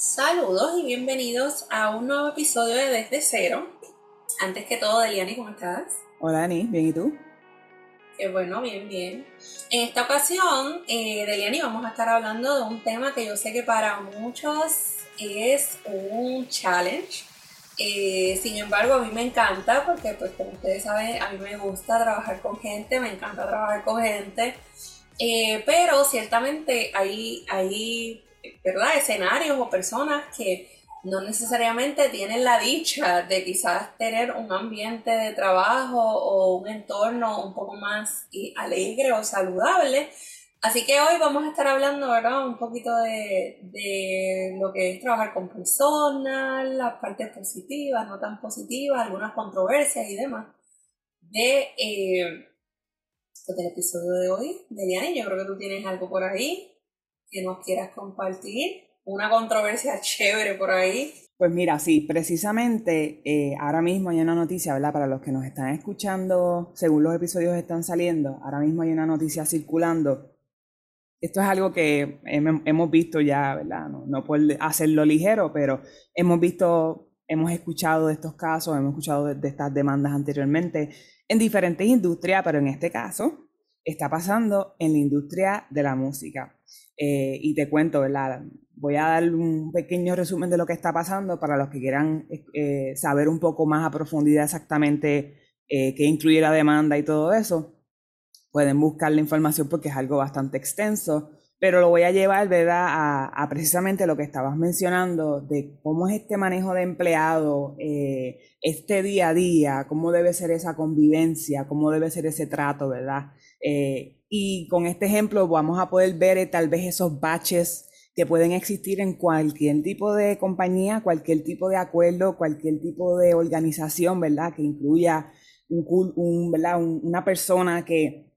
Saludos y bienvenidos a un nuevo episodio de Desde Cero. Antes que todo, Deliani, ¿cómo estás? Hola, Ani, ¿bien y tú? Qué bueno, bien, bien. En esta ocasión, eh, Deliani, vamos a estar hablando de un tema que yo sé que para muchos es un challenge. Eh, sin embargo, a mí me encanta porque, pues, como ustedes saben, a mí me gusta trabajar con gente, me encanta trabajar con gente. Eh, pero ciertamente hay, hay ¿verdad? escenarios o personas que no necesariamente tienen la dicha de quizás tener un ambiente de trabajo o un entorno un poco más alegre o saludable. Así que hoy vamos a estar hablando, ¿verdad? Un poquito de, de lo que es trabajar con personas, las partes positivas, no tan positivas, algunas controversias y demás. De, eh, del episodio de hoy, de yo creo que tú tienes algo por ahí que nos quieras compartir, una controversia chévere por ahí. Pues mira, sí, precisamente eh, ahora mismo hay una noticia, ¿verdad? Para los que nos están escuchando, según los episodios están saliendo, ahora mismo hay una noticia circulando. Esto es algo que hemos visto ya, ¿verdad? No, no por hacerlo ligero, pero hemos visto, hemos escuchado de estos casos, hemos escuchado de estas demandas anteriormente en diferentes industrias, pero en este caso está pasando en la industria de la música. Eh, y te cuento, ¿verdad? Voy a dar un pequeño resumen de lo que está pasando para los que quieran eh, saber un poco más a profundidad exactamente eh, qué incluye la demanda y todo eso. Pueden buscar la información porque es algo bastante extenso, pero lo voy a llevar, ¿verdad?, a, a precisamente lo que estabas mencionando de cómo es este manejo de empleado, este día a día, cómo debe ser esa convivencia, cómo debe ser ese trato, ¿verdad? Y con este ejemplo vamos a poder ver eh, tal vez esos baches que pueden existir en cualquier tipo de compañía, cualquier tipo de acuerdo, cualquier tipo de organización, ¿verdad? Que incluya un, ¿verdad? una persona que,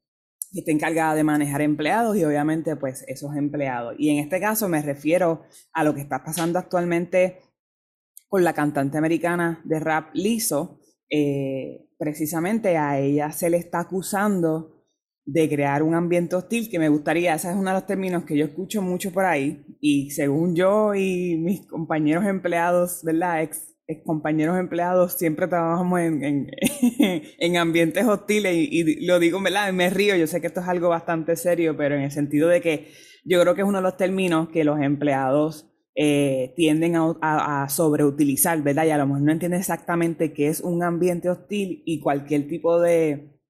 que esté encargada de manejar empleados y obviamente pues esos empleados. Y en este caso me refiero a lo que está pasando actualmente con la cantante americana de rap Lizzo. Eh, precisamente a ella se le está acusando de crear un ambiente hostil que me gustaría, ese es uno de los términos que yo escucho mucho por ahí y según yo y mis compañeros empleados, ¿verdad? Ex, compañeros empleados siempre trabajamos en, en, en ambientes hostiles y, lo digo, ¿verdad? Me río, yo sé que esto es algo bastante serio, pero en el sentido de que yo creo que es uno de los términos que los empleados eh, tienden a, a, sobreutilizar, ¿verdad? Y a lo mejor no entienden exactamente qué es un ambiente hostil y cualquier tipo de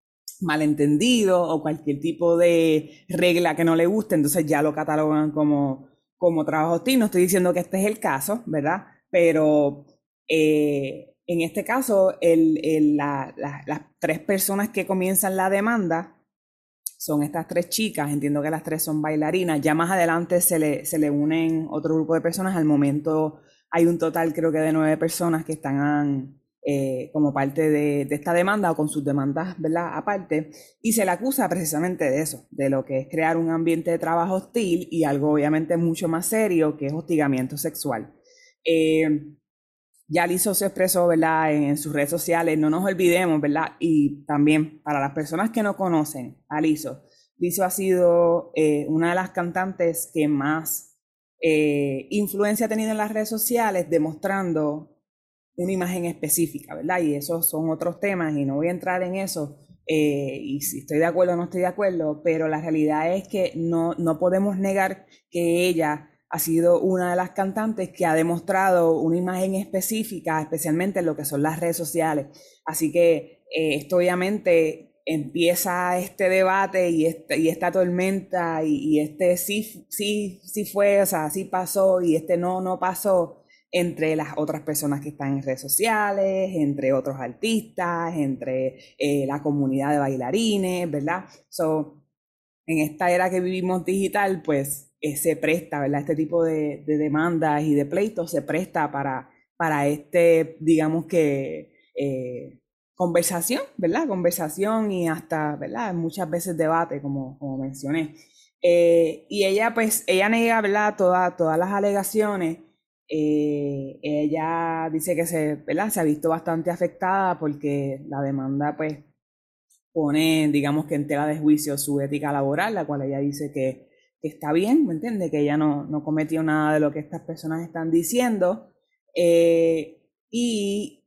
malentendido o cualquier tipo de regla que no le guste, entonces ya lo catalogan como, como trabajo hostil. No estoy diciendo que este es el caso, ¿verdad? Pero eh, en este caso, el, las tres personas que comienzan la demanda son estas tres chicas, entiendo que las tres son bailarinas, ya más adelante se le, se le unen otro grupo de personas, al momento hay un total creo que de nueve personas que están eh, como parte de, esta demanda o con sus demandas, ¿verdad? Aparte, y se le acusa precisamente de eso, de lo que es crear un ambiente de trabajo hostil y algo obviamente mucho más serio que es hostigamiento sexual. Eh, ya Lizo se expresó, ¿verdad? En, sus redes sociales, no nos olvidemos, ¿verdad? Y también para las personas que no conocen a Lizo, Lizo ha sido eh, una de las cantantes que más influencia ha tenido en las redes sociales, demostrando una imagen específica, ¿verdad? Y esos son otros temas y no voy a entrar en eso. Eh, y si estoy de acuerdo o no estoy de acuerdo, pero la realidad es que no, no podemos negar que ella ha sido una de las cantantes que ha demostrado una imagen específica, especialmente en lo que son las redes sociales. Así que eh, esto obviamente empieza este debate y, este, y esta tormenta y, y, este sí, sí, sí fue, o sea, sí pasó y este no, no pasó entre las otras personas que están en redes sociales, entre otros artistas, entre eh, la comunidad de bailarines, ¿verdad? So, en esta era que vivimos digital, pues eh, se presta, ¿verdad? Este tipo de, demandas y de pleitos se presta para, para este, digamos que, eh, conversación, ¿verdad? Conversación y hasta, ¿verdad? Muchas veces debate, como, como mencioné. y ella, pues, ella nega, ¿verdad? todas las alegaciones eh, ella dice que se, ¿verdad? se ha visto bastante afectada porque la demanda pues pone, digamos que en tela de juicio su ética laboral, la cual ella dice que, está bien, ¿me entiendes? Que ella no, no, cometió nada de lo que estas personas están diciendo. Eh, y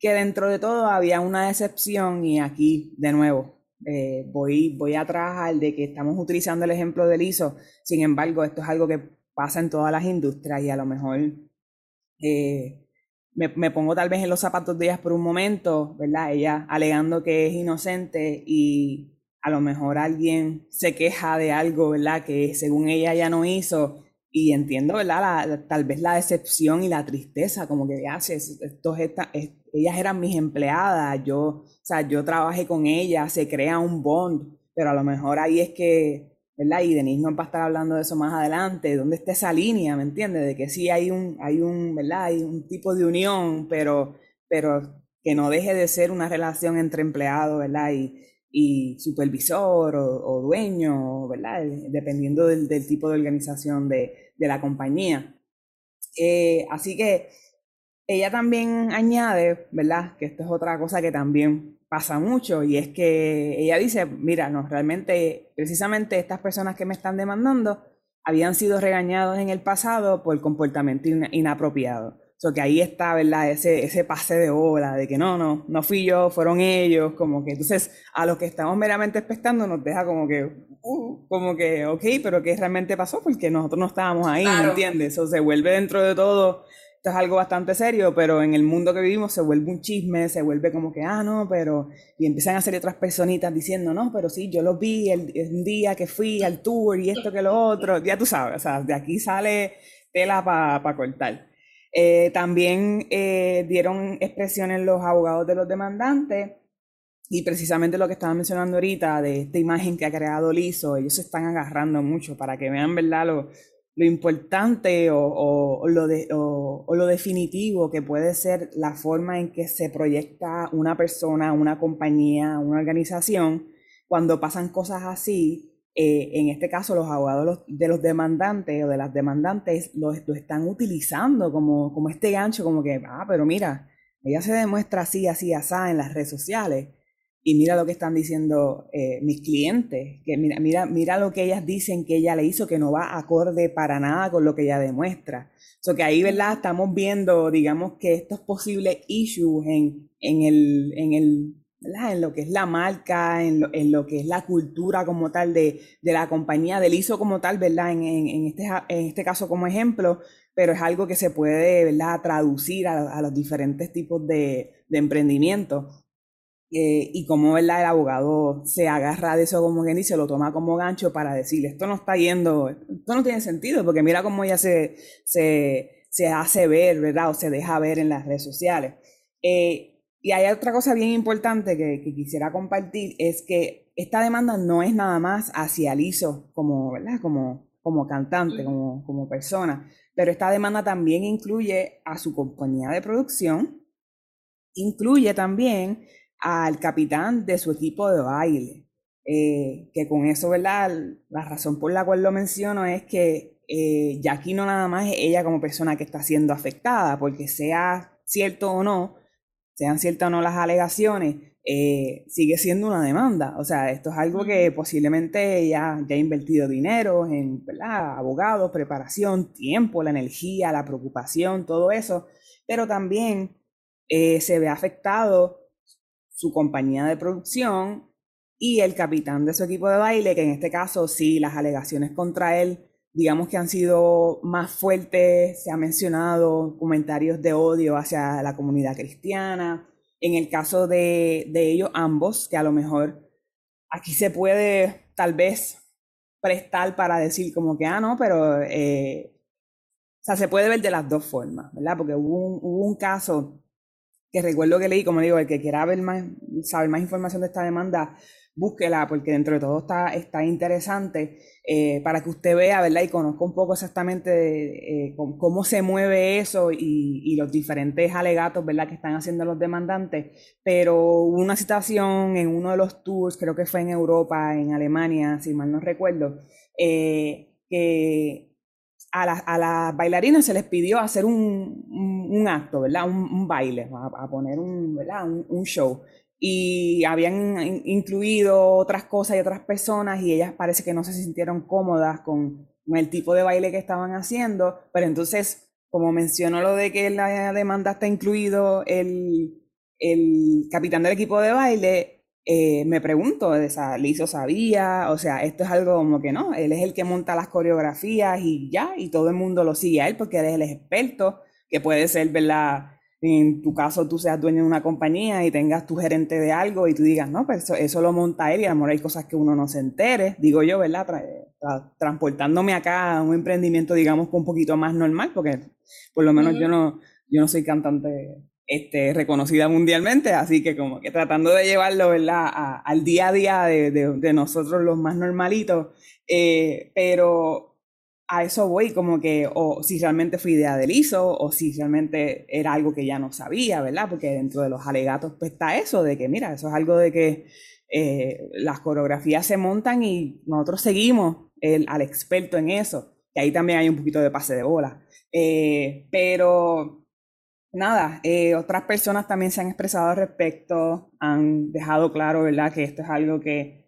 que dentro de todo había una excepción y aquí, de nuevo, eh, voy, voy a trabajar de que estamos utilizando el ejemplo del ISO, sin embargo, esto es algo que pasa en todas las industrias y a lo mejor eh, me, me, pongo tal vez en los zapatos de ellas por un momento, ¿verdad? Ella alegando que es inocente y a lo mejor alguien se queja de algo, ¿verdad? Que según ella ya no hizo y entiendo, ¿verdad? tal vez la decepción y la tristeza, como que hace, estos, ellas eran mis empleadas, yo, o sea, yo trabajé con ellas, se crea un bond, pero a lo mejor ahí es que ¿verdad? Y Denise nos va a estar hablando de eso más adelante, dónde está esa línea, ¿me entiendes? De que sí hay un, hay un, ¿verdad? Hay un tipo de unión, pero, pero que no deje de ser una relación entre empleado, ¿verdad? Y, y supervisor o, dueño, ¿verdad? Dependiendo del, del, tipo de organización de, de la compañía. Eh, así que ella también añade, ¿verdad? Que esto es otra cosa que también pasa mucho y es que ella dice, mira, no, realmente precisamente estas personas que me están demandando habían sido regañados en el pasado por comportamiento inapropiado. O sea, que ahí está, ¿verdad? Ese, ese pase de ola de que no, no, no fui yo, fueron ellos, como que entonces a los que estamos meramente expectando nos deja como que, uh, como que, ok, pero ¿qué realmente pasó? Porque nosotros no estábamos ahí, ¿me entiendes? Eso se vuelve dentro de todo es algo bastante serio, pero en el mundo que vivimos se vuelve un chisme, se vuelve como que, ah, no, pero... Y empiezan a salir otras personitas diciendo, no, pero sí, yo lo vi el, día que fui al tour y esto que lo otro, ya tú sabes, o sea, de aquí sale tela para cortar. Eh, también eh, dieron expresiones los abogados de los demandantes y precisamente lo que estaba mencionando ahorita de esta imagen que ha creado Lizo, ellos se están agarrando mucho para que vean, ¿verdad? Lo importante o, lo de, o, lo definitivo que puede ser la forma en que se proyecta una persona, una compañía, una organización, cuando pasan cosas así, eh, en este caso los abogados de los demandantes o de las demandantes lo, lo, están utilizando como, como este gancho, como que, ah, pero mira, ella se demuestra así, así, así en las redes sociales y mira lo que están diciendo eh, mis clientes, que mira, mira, mira lo que ellas dicen que ella le hizo, que no va acorde para nada con lo que ella demuestra. So que ahí, ¿verdad? Estamos viendo, digamos, que estos posibles issues en, en, el, en, el, en lo que es la marca, en lo, en lo, que es la cultura como tal de, de la compañía, del ISO como tal, ¿verdad? En, en, este, en este caso como ejemplo, pero es algo que se puede, ¿verdad? Traducir a, a los diferentes tipos de, de emprendimiento. Eh, y cómo el abogado se agarra de eso como quien dice, lo toma como gancho para decirle, esto no está yendo, esto no tiene sentido, porque mira cómo ella se, se, se hace ver, ¿verdad? O se deja ver en las redes sociales. Eh, y hay otra cosa bien importante que, que, quisiera compartir, es que esta demanda no es nada más hacia Lizo como, ¿verdad? Como, como cantante, como, como persona, pero esta demanda también incluye a su compañía de producción, incluye también al capitán de su equipo de baile. Eh, que con eso, ¿verdad? La razón por la cual lo menciono es que eh, ya aquí no nada más es ella como persona que está siendo afectada, porque sea cierto o no, sean ciertas o no las alegaciones, eh, sigue siendo una demanda. O sea, esto es algo que posiblemente ella ya ha invertido dinero en ¿verdad? abogados, preparación, tiempo, la energía, la preocupación, todo eso, pero también se ve afectado su compañía de producción y el capitán de su equipo de baile, que en este caso sí, las alegaciones contra él, digamos que han sido más fuertes, se ha mencionado comentarios de odio hacia la comunidad cristiana. En el caso de, ellos ambos, que a lo mejor aquí se puede tal vez prestar para decir como que, ah, no, pero, eh, o sea, se puede ver de las dos formas, ¿verdad? Porque hubo un caso que recuerdo que leí, como digo, el que quiera ver más, saber más información de esta demanda, búsquela, porque dentro de todo está, está interesante eh, para que usted vea, ¿verdad? Y conozca un poco exactamente eh, cómo, se mueve eso y, y, los diferentes alegatos, ¿verdad? Que están haciendo los demandantes. Pero hubo una situación en uno de los tours, creo que fue en Europa, en Alemania, si mal no recuerdo, eh, que a, las bailarinas se les pidió hacer un, acto, ¿verdad? Un, baile, a, poner un, ¿verdad? Un, show. y habían incluido otras cosas y otras personas y ellas parece que no se sintieron cómodas con, el tipo de baile que estaban haciendo, pero entonces, como mencionó lo de que la demanda está incluido el, el capitán del equipo de baile, eh, me pregunto, o sea, Lizo sabía, o sea, esto es algo como que no, él es el que monta las coreografías y ya, y todo el mundo lo sigue a él porque él es el experto, que puede ser, ¿verdad? en tu caso tú seas dueño de una compañía y tengas tu gerente de algo y tú digas, no, pero pues eso, lo monta él y a lo mejor hay cosas que uno no se entere, digo yo, ¿verdad? transportándome acá a un emprendimiento, digamos, un poquito más normal, porque por lo menos yo, no, yo no soy cantante este, reconocida mundialmente, así que como que tratando de llevarlo, ¿verdad? al día a día de, de, nosotros los más normalitos, eh, pero a eso voy, como que, o si realmente fue idea del ISO, o si realmente era algo que ya no sabía, ¿verdad? Porque dentro de los alegatos pues, está eso, de que, mira, eso es algo de que eh, las coreografías se montan y nosotros seguimos el, al experto en eso, que ahí también hay un poquito de pase de bola. Eh, pero nada, eh, otras personas también se han expresado al respecto, han dejado claro, ¿verdad?, que esto es algo que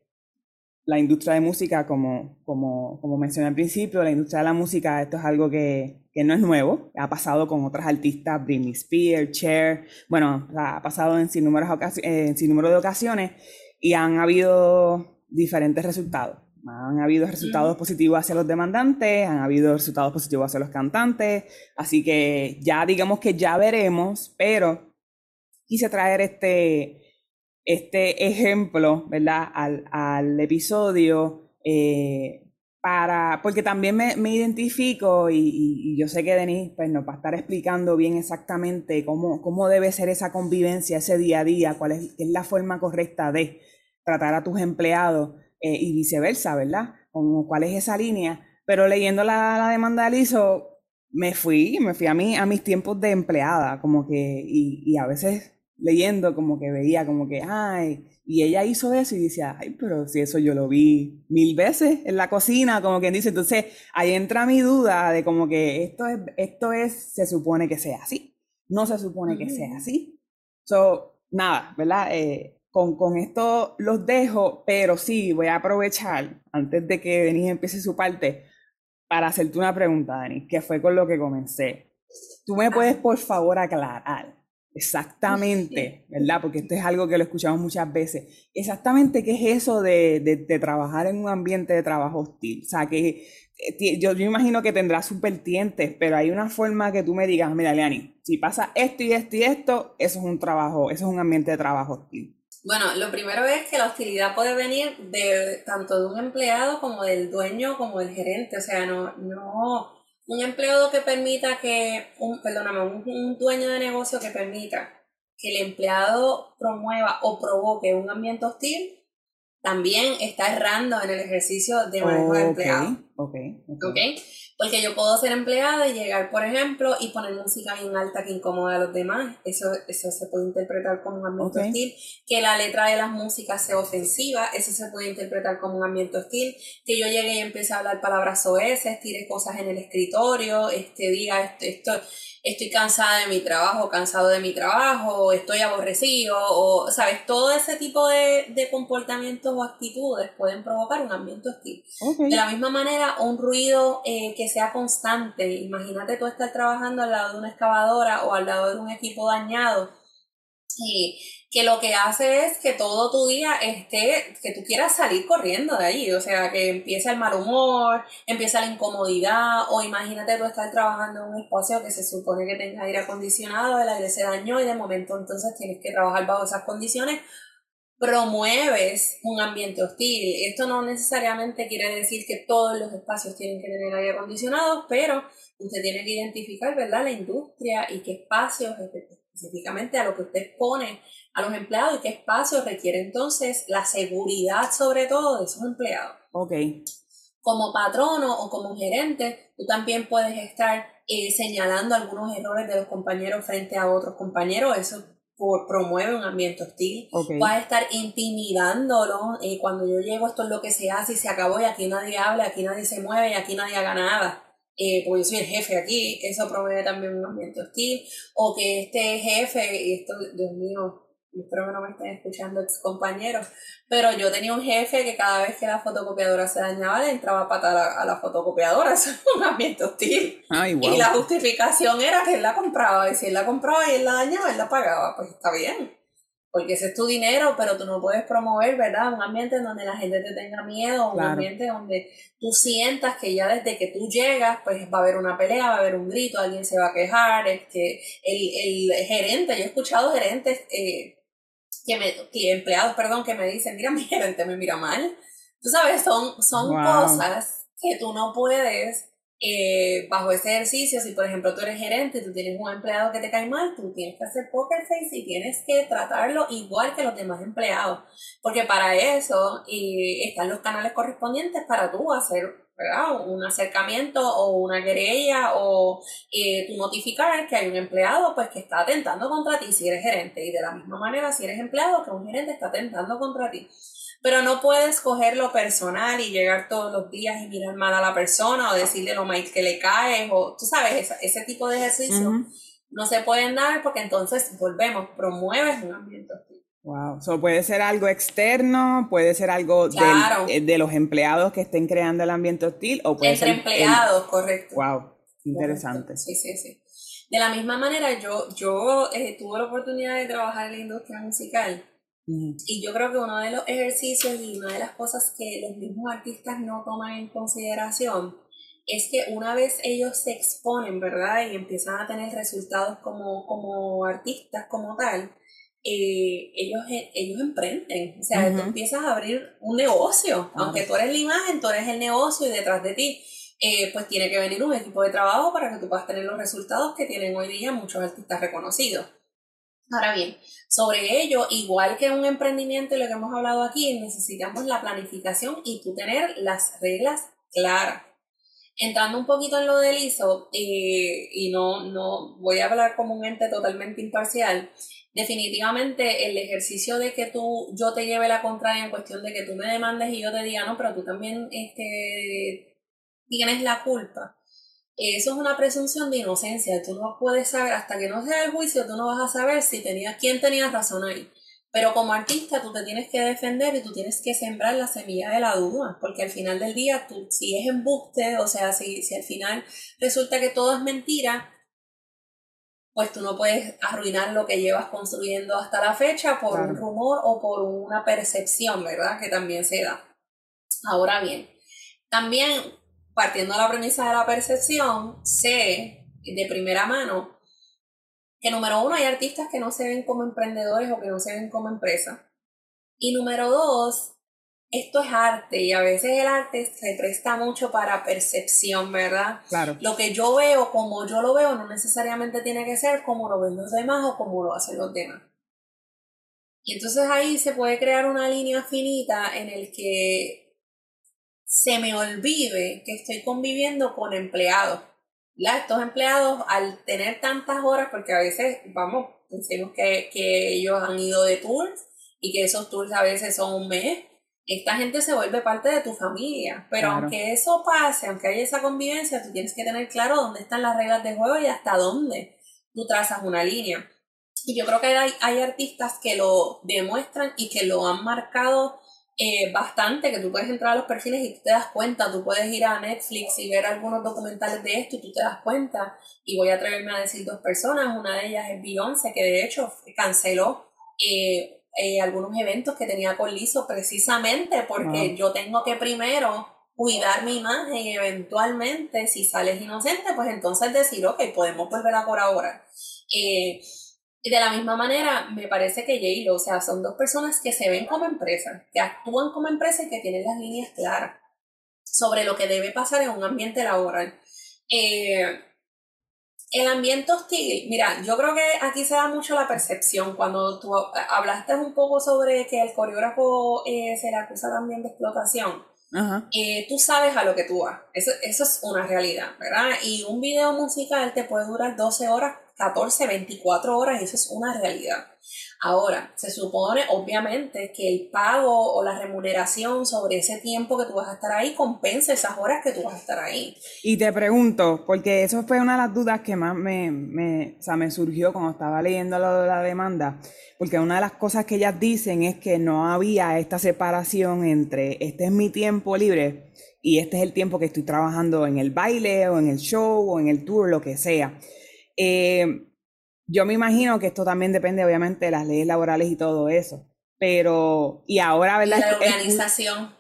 la industria de música, como, como, como mencioné al principio, la industria de la música, esto es algo que, que no es nuevo, ha pasado con otras artistas, Britney Spears, Cher, bueno, ha pasado en sin, número de ocasiones y han habido diferentes resultados. Han habido resultados positivos hacia los demandantes, han habido resultados positivos hacia los cantantes, así que ya digamos que ya veremos, pero quise traer este, este ejemplo, ¿verdad? Al, al episodio, eh, para, porque también me, me identifico y, y, yo sé que Denise pues, nos va a estar explicando bien exactamente cómo, cómo debe ser esa convivencia, ese día a día, cuál es, es la forma correcta de tratar a tus empleados eh, y viceversa, ¿verdad? Como cuál es esa línea. Pero leyendo la, la demanda de ISO, me fui, me fui a, mí, a mis tiempos de empleada, como que, y, y a veces leyendo como que veía como que, ay, y ella hizo eso y decía, ay, pero si eso yo lo vi mil veces en la cocina, como quien dice, entonces ahí entra mi duda de como que esto es, esto es, se supone que sea así, no se supone que sea así. So, nada, ¿verdad? Eh, con, con, esto los dejo, pero sí, voy a aprovechar, antes de que Denis empiece su parte, para hacerte una pregunta, Denis, que fue con lo que comencé. ¿Tú me puedes, por favor, aclarar Exactamente, ¿verdad? Porque esto es algo que lo escuchamos muchas veces. Exactamente, ¿qué es eso de, de, trabajar en un ambiente de trabajo hostil? O sea, que eh, yo, yo imagino que tendrás sus vertientes, pero hay una forma que tú me digas, mira, Leani, si pasa esto y esto y esto, eso es un trabajo, eso es un ambiente de trabajo hostil. Bueno, lo primero es que la hostilidad puede venir de tanto de un empleado como del dueño como del gerente. O sea, no, no, un empleado que permita que, un, perdóname, un, dueño de negocio que permita que el empleado promueva o provoque un ambiente hostil, también está errando en el ejercicio de manejo de empleado. Okay, okay. Porque yo puedo ser empleada y llegar, por ejemplo, y poner música bien alta que incomoda a los demás. Eso, eso se puede interpretar como un ambiente hostil. Que la letra de las músicas sea ofensiva. Eso se puede interpretar como un ambiente hostil. Que yo llegue y empiece a hablar palabras oeces, tire cosas en el escritorio, este, diga esto, esto estoy cansada de mi trabajo, cansado de mi trabajo, estoy aborrecido, o, ¿sabes? Todo ese tipo de, de comportamientos o actitudes pueden provocar un ambiente hostil. De la misma manera, un ruido eh, que sea constante. Imagínate tú estar trabajando al lado de una excavadora o al lado de un equipo dañado. Y que lo que hace es que todo tu día esté, que tú quieras salir corriendo de allí, o sea, que empieza el mal humor, empieza la incomodidad, o imagínate tú estar trabajando en un espacio que se supone que tenga aire acondicionado, el aire se dañó y de momento entonces tienes que trabajar bajo esas condiciones, promueves un ambiente hostil. Esto no necesariamente quiere decir que todos los espacios tienen que tener aire acondicionado, pero usted tiene que identificar, ¿verdad?, la industria y qué espacios específicamente a lo que usted pone a los empleados y qué espacio requiere entonces la seguridad sobre todo de esos empleados. Ok. Como patrono o como gerente, tú también puedes estar eh, señalando algunos errores de los compañeros frente a otros compañeros. Eso promueve un ambiente hostil. Okay. Puedes estar intimidándolo. Eh, cuando yo llego, esto es lo que se hace y se acabó y aquí nadie habla, aquí nadie se mueve y aquí nadie haga nada. Eh, porque yo soy el jefe aquí, eso promueve también un ambiente hostil, o que este jefe, y esto, Dios mío, espero que no me estén escuchando ex compañeros, pero yo tenía un jefe que cada vez que la fotocopiadora se dañaba le entraba a patar a, la fotocopiadora, eso es un ambiente hostil. Y la justificación era que él la compraba, y si él la compraba y él la dañaba, él la pagaba, pues está bien porque ese es tu dinero, pero tú no puedes promover, ¿verdad? Un ambiente en donde la gente te tenga miedo, un ambiente donde tú sientas que ya desde que tú llegas, pues va a haber una pelea, va a haber un grito, alguien se va a quejar, que el, el gerente, yo he escuchado gerentes, eh, que me, que empleados, perdón, que me dicen, mira, mi gerente me mira mal. Tú sabes, son, son cosas que tú no puedes eh, bajo ese ejercicio, si por ejemplo tú eres gerente tú tienes un empleado que te cae mal, tú tienes que hacer poker face y tienes que tratarlo igual que los demás empleados. Porque para eso están los canales correspondientes para tú hacer un acercamiento o una querella o eh, tú notificar que hay un empleado pues que está atentando contra ti si eres gerente y de la misma manera si eres empleado que un gerente está atentando contra ti. Pero no puedes cogerlo personal y llegar todos los días y mirar mal a la persona o decirle lo mal que le caes o tú sabes, ese, tipo de ejercicio no se pueden dar porque entonces volvemos, promueves un ambiente Wow, so, puede ser algo externo, puede ser algo eh, de los empleados que estén creando el ambiente hostil o puede Entre empleados, correcto. Wow, interesante. Sí, sí, sí. De la misma manera, yo, yo eh, tuve la oportunidad de trabajar en la industria musical y yo creo que uno de los ejercicios y una de las cosas que los mismos artistas no toman en consideración es que una vez ellos se exponen, ¿verdad? Y empiezan a tener resultados como, como artistas, como tal, eh, ellos, ellos emprenden. O sea, tú empiezas a abrir un negocio. Aunque tú eres la imagen, tú eres el negocio y detrás de ti, eh, pues tiene que venir un equipo de trabajo para que tú puedas tener los resultados que tienen hoy día muchos artistas reconocidos. Ahora bien, sobre ello, igual que un emprendimiento y lo que hemos hablado aquí, necesitamos la planificación y tú tener las reglas claras. Entrando un poquito en lo del ISO, eh, y no, no voy a hablar como un ente totalmente imparcial, definitivamente el ejercicio de que tú, yo te lleve la contraria en cuestión de que tú me demandes y yo te diga, no, pero tú también este, tienes la culpa eso es una presunción de inocencia. Tú no puedes saber, hasta que no sea el juicio, tú no vas a saber si tenía, quién tenía razón ahí. Pero como artista tú te tienes que defender y tú tienes que sembrar la semilla de la duda, porque al final del día, tú, si es embuste, o sea, si, si al final resulta que todo es mentira, pues tú no puedes arruinar lo que llevas construyendo hasta la fecha por un rumor o por una percepción, ¿verdad? Que también se da. Ahora bien, también partiendo de la premisa de la percepción, sé de primera mano que número uno hay artistas que no se ven como emprendedores o que no se ven como empresas. Y número dos, esto es arte y a veces el arte se presta mucho para percepción, ¿verdad? Claro. Lo que yo veo, como yo lo veo, no necesariamente tiene que ser como lo ven los demás o como lo hacen los demás. Y entonces ahí se puede crear una línea finita en el que se me olvide que estoy conviviendo con empleados. ¿ya? Estos empleados, al tener tantas horas, porque a veces, vamos, decimos que, que ellos han ido de tours y que esos tours a veces son un mes, esta gente se vuelve parte de tu familia. Pero aunque eso pase, aunque haya esa convivencia, tú tienes que tener claro dónde están las reglas de juego y hasta dónde tú trazas una línea. Y yo creo que hay, hay artistas que lo demuestran y que lo han marcado eh, bastante, que tú puedes entrar a los perfiles y tú te das cuenta, tú puedes ir a Netflix y ver algunos documentales de esto y tú te das cuenta. Y voy a atreverme a decir dos personas, una de ellas es Beyoncé, que de hecho canceló eh, eh, algunos eventos que tenía con Lizo precisamente porque yo tengo que primero cuidar mi imagen y eventualmente si sales inocente, pues entonces decir, ok, podemos volver a por ahora. Eh, y de la misma manera, me parece que j o sea, son dos personas que se ven como empresa, que actúan como empresa y que tienen las líneas claras sobre lo que debe pasar en un ambiente laboral. Eh, el ambiente hostil, mira, yo creo que aquí se da mucho la percepción. Cuando tú hablaste un poco sobre que el coreógrafo eh, se le acusa también de explotación, eh, tú sabes a lo que tú vas. Eso, eso es una realidad, ¿verdad? Y un video musical te puede durar 12 horas 14, 24 horas eso es una realidad. Ahora, se supone obviamente que el pago o la remuneración sobre ese tiempo que tú vas a estar ahí compensa esas horas que tú vas a estar ahí. Y te pregunto, porque eso fue una de las dudas que más me, me, o sea, me surgió cuando estaba leyendo lo de la demanda, porque una de las cosas que ellas dicen es que no había esta separación entre este es mi tiempo libre y este es el tiempo que estoy trabajando en el baile o en el show o en el tour, lo que sea. Eh, yo me imagino que esto también depende, obviamente, de las leyes laborales y todo eso. Pero, y ahora, ¿verdad? La organización.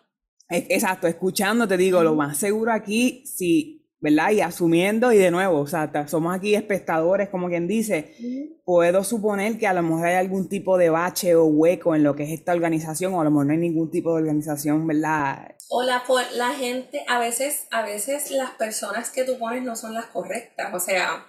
exacto, escuchando, te digo, lo más seguro aquí, sí, ¿verdad? Y asumiendo, y de nuevo, o sea, somos aquí espectadores, como quien dice, puedo suponer que a lo mejor hay algún tipo de bache o hueco en lo que es esta organización, o a lo mejor no hay ningún tipo de organización, ¿verdad? O la, la gente, a veces, a veces las personas que tú pones no son las correctas, o sea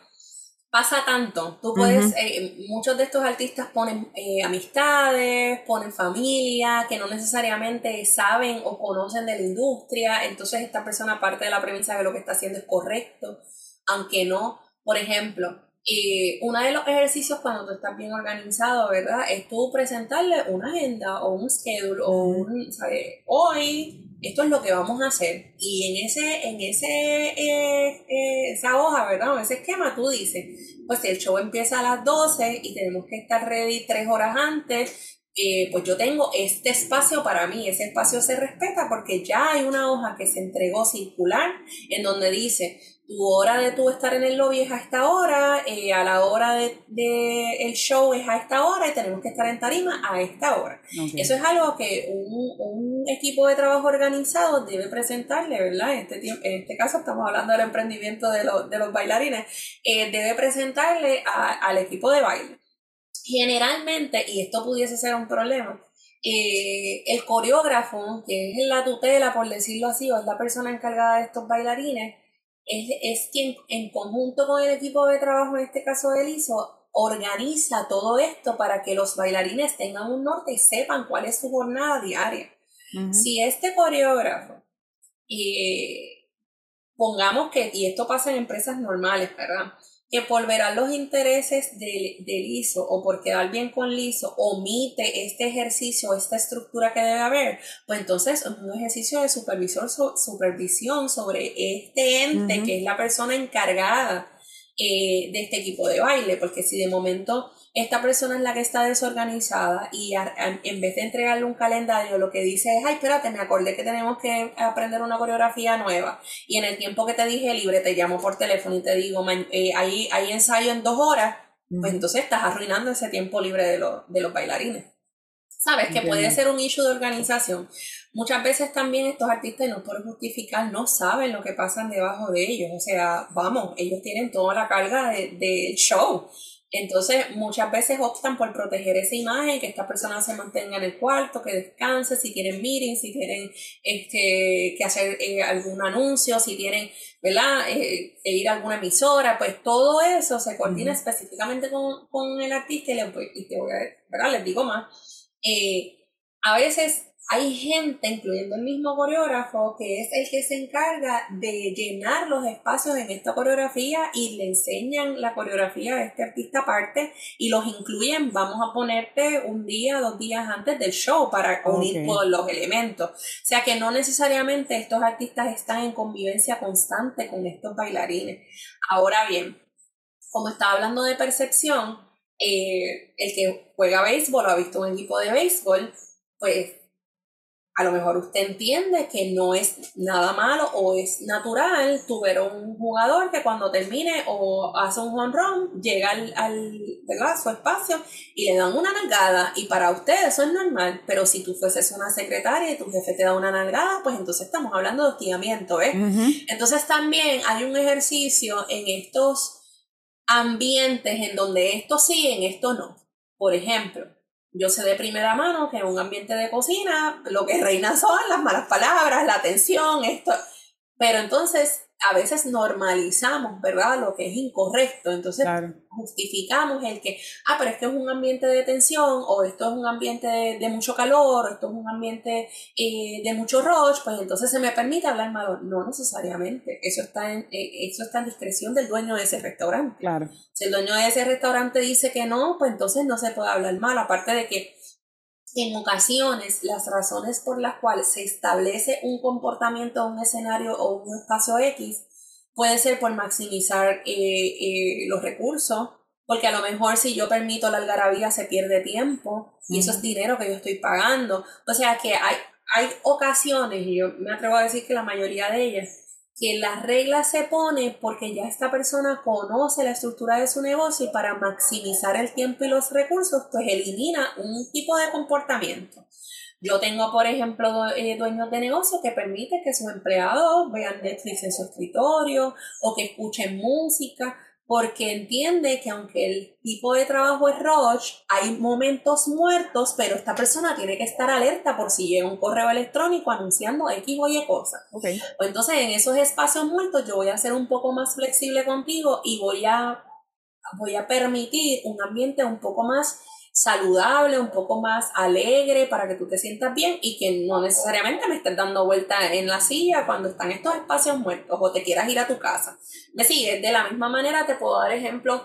pasa tanto. Tú puedes, eh, muchos de estos artistas ponen eh, amistades, ponen familia, que no necesariamente saben o conocen de la industria. Entonces esta persona parte de la premisa de que lo que está haciendo es correcto, aunque no. Por ejemplo, eh, uno de los ejercicios cuando tú estás bien organizado, ¿verdad? Es tú presentarle una agenda o un schedule o un, ¿sabes? Hoy esto es lo que vamos a hacer. Y en ese, en ese, eh, eh, esa hoja, ¿verdad? En ese esquema tú dices, pues si el show empieza a las 12 y tenemos que estar ready tres horas antes, eh, pues yo tengo este espacio para mí, ese espacio se respeta porque ya hay una hoja que se entregó circular en donde dice, tu hora de tú estar en el lobby es a esta hora, eh, a la hora del de, el show es a esta hora y tenemos que estar en tarima a esta hora. Eso es algo que un, un, equipo de trabajo organizado debe presentarle, ¿verdad? En este, en este caso estamos hablando del emprendimiento de, de los bailarines, eh, debe presentarle al equipo de baile. Generalmente, y esto pudiese ser un problema, eh, el coreógrafo, que es la tutela, por decirlo así, o es la persona encargada de estos bailarines, es, quien en conjunto con el equipo de trabajo, en este caso del ISO, organiza todo esto para que los bailarines tengan un norte y sepan cuál es su jornada diaria. Si este coreógrafo, eh, pongamos que, y esto pasa en empresas normales, ¿verdad? Que por ver los intereses del, ISO o por quedar bien con el ISO omite este ejercicio, esta estructura que debe haber, pues entonces es un ejercicio de supervisión sobre este ente que es la persona encargada eh, de este equipo de baile, porque si de momento esta persona es la que está desorganizada y en vez de entregarle un calendario lo que dice es, ay, espérate, me acordé que tenemos que aprender una coreografía nueva y en el tiempo que te dije libre te llamo por teléfono y te digo, eh, hay, ensayo en dos horas, pues entonces estás arruinando ese tiempo libre de, de los bailarines. ¿Sabes? Que puede ser un issue de organización. Muchas veces también estos artistas, no por justificar, no saben lo que pasa debajo de ellos. O sea, vamos, ellos tienen toda la carga del de show. Entonces, muchas veces optan por proteger esa imagen, que esta persona se mantenga en el cuarto, que descanse, si tienen meeting, si tienen este, que hacer eh, algún anuncio, si tienen, ¿verdad?, eh, e ir a alguna emisora, pues todo eso se coordina específicamente con, con, el artista y, le, y te voy a, ¿verdad?, les digo más. Eh, a veces hay gente, incluyendo el mismo coreógrafo, que es el que se encarga de llenar los espacios en esta coreografía y le enseñan la coreografía a este artista aparte y los incluyen, vamos a ponerte un día, dos días antes del show para unir todos los elementos. O sea que no necesariamente estos artistas están en convivencia constante con estos bailarines. Ahora bien, como estaba hablando de percepción, eh, el que juega béisbol o ha visto un equipo de béisbol, pues a lo mejor usted entiende que no es nada malo o es natural tu ver un jugador que cuando termine o hace un home run llega al, al ¿verdad? su espacio y le dan una nalgada y para usted eso es normal, pero si tú fueses una secretaria y tu jefe te da una nalgada, pues entonces estamos hablando de hostigamiento, ¿eh? Entonces también hay un ejercicio en estos ambientes en donde esto sí, en esto no. Por ejemplo, yo sé de primera mano que en un ambiente de cocina lo que reina son las malas palabras, la tensión, esto. Pero entonces a veces normalizamos, ¿verdad? Lo que es incorrecto. Entonces justificamos el que, ah, pero esto es un ambiente de tensión, o esto es un ambiente de, mucho calor, o esto es un ambiente eh, de mucho rush, pues entonces se me permite hablar malo. No necesariamente. Eso está en, eh, eso está en discreción del dueño de ese restaurante. Claro. Si el dueño de ese restaurante dice que no, pues entonces no se puede hablar mal. Aparte de que en ocasiones las razones por las cuales se establece un comportamiento, un escenario o un espacio X puede ser por maximizar eh, eh, los recursos, porque a lo mejor si yo permito la algarabía se pierde tiempo y eso es dinero que yo estoy pagando. O sea que hay, hay ocasiones, y yo me atrevo a decir que la mayoría de ellas, que la regla se pone porque ya esta persona conoce la estructura de su negocio y para maximizar el tiempo y los recursos, pues elimina un tipo de comportamiento. Yo tengo, por ejemplo, eh, dueños de negocio que permiten que sus empleados vean Netflix en su escritorio o que escuchen música porque entiende que aunque el tipo de trabajo es rush, hay momentos muertos, pero esta persona tiene que estar alerta por si llega un correo electrónico anunciando X o Y cosas. Okay. Pues entonces en esos espacios muertos yo voy a ser un poco más flexible contigo y voy a, voy a permitir un ambiente un poco más saludable, un poco más alegre para que tú te sientas bien y que no necesariamente me estés dando vuelta en la silla cuando están estos espacios muertos o te quieras ir a tu casa. Me sigues, de la misma manera te puedo dar ejemplos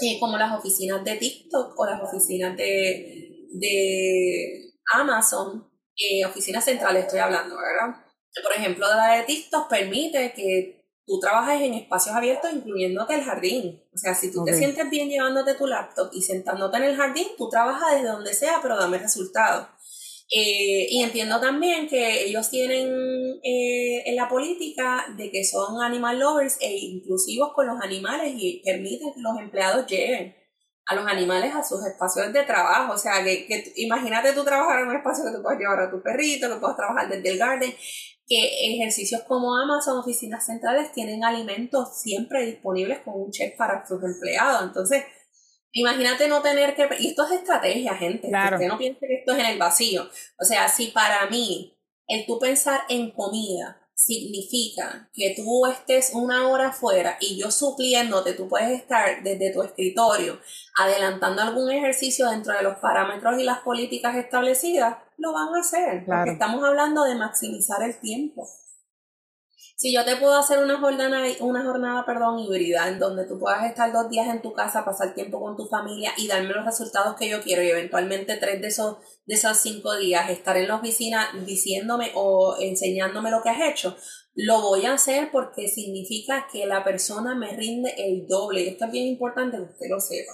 eh, como las oficinas de TikTok o las oficinas de, de Amazon, eh, oficinas centrales estoy hablando, ¿verdad? Por ejemplo, la de TikTok permite que tú trabajas en espacios abiertos, incluyéndote el jardín. O sea, si tú te sientes bien llevándote tu laptop y sentándote en el jardín, tú trabajas desde donde sea, pero dame resultados. Eh, y entiendo también que ellos tienen eh, en la política de que son animal lovers e inclusivos con los animales y permiten que los empleados lleven a los animales a sus espacios de trabajo. O sea, que, que imagínate tú trabajar en un espacio que tú puedas llevar a tu perrito, que puedas trabajar desde el garden que ejercicios como Amazon, oficinas centrales, tienen alimentos siempre disponibles con un chef para sus empleados. Entonces, imagínate no tener que... Y esto es estrategia, gente. Claro. Que usted no piense que esto es en el vacío. O sea, si para mí el tú pensar en comida significa que tú estés una hora afuera y yo supliéndote, tú puedes estar desde tu escritorio adelantando algún ejercicio dentro de los parámetros y las políticas establecidas, lo van a hacer, porque estamos hablando de maximizar el tiempo. Si yo te puedo hacer una jornada, una jornada perdón, híbrida, en donde tú puedas estar dos días en tu casa, pasar tiempo con tu familia y darme los resultados que yo quiero y eventualmente tres de esos, de esos cinco días estar en la oficina diciéndome o enseñándome lo que has hecho, lo voy a hacer porque significa que la persona me rinde el doble. Y esto es bien importante que usted lo sepa.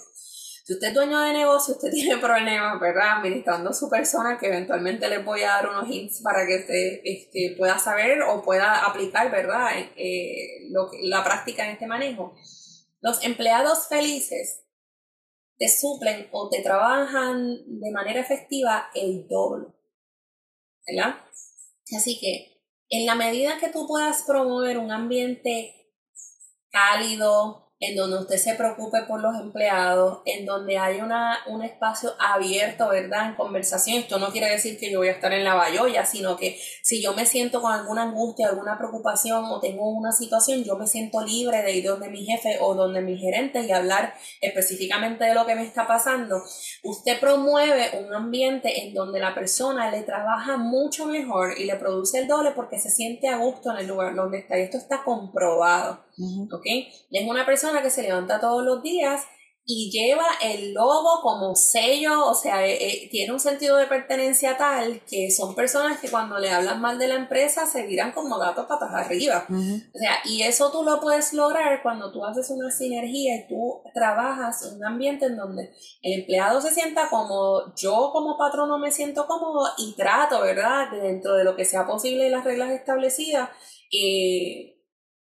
Si usted es dueño de negocio, usted tiene problemas, ¿verdad? Administrando su persona, que eventualmente les voy a dar unos hints para que usted este, pueda saber o pueda aplicar, ¿verdad? Eh, lo, la práctica en este manejo. Los empleados felices te suplen o te trabajan de manera efectiva el doble, ¿verdad? Así que en la medida que tú puedas promover un ambiente cálido, en donde usted se preocupe por los empleados, en donde hay una, un espacio abierto, ¿verdad? En conversación. Esto no quiere decir que yo voy a estar en la bayoya, sino que si yo me siento con alguna angustia, alguna preocupación o tengo una situación, yo me siento libre de ir donde mi jefe o donde mi gerente y hablar específicamente de lo que me está pasando. Usted promueve un ambiente en donde la persona le trabaja mucho mejor y le produce el doble porque se siente a gusto en el lugar donde está. Y esto está comprobado. ¿Ok? Es una persona que se levanta todos los días y lleva el logo como sello, o sea, eh, eh, tiene un sentido de pertenencia tal que son personas que cuando le hablan mal de la empresa se viran como gatos patas arriba. O sea, y eso tú lo puedes lograr cuando tú haces una sinergia y tú trabajas en un ambiente en donde el empleado se sienta como yo como patrono me siento cómodo y trato, ¿verdad? Dentro de lo que sea posible y las reglas establecidas. Eh,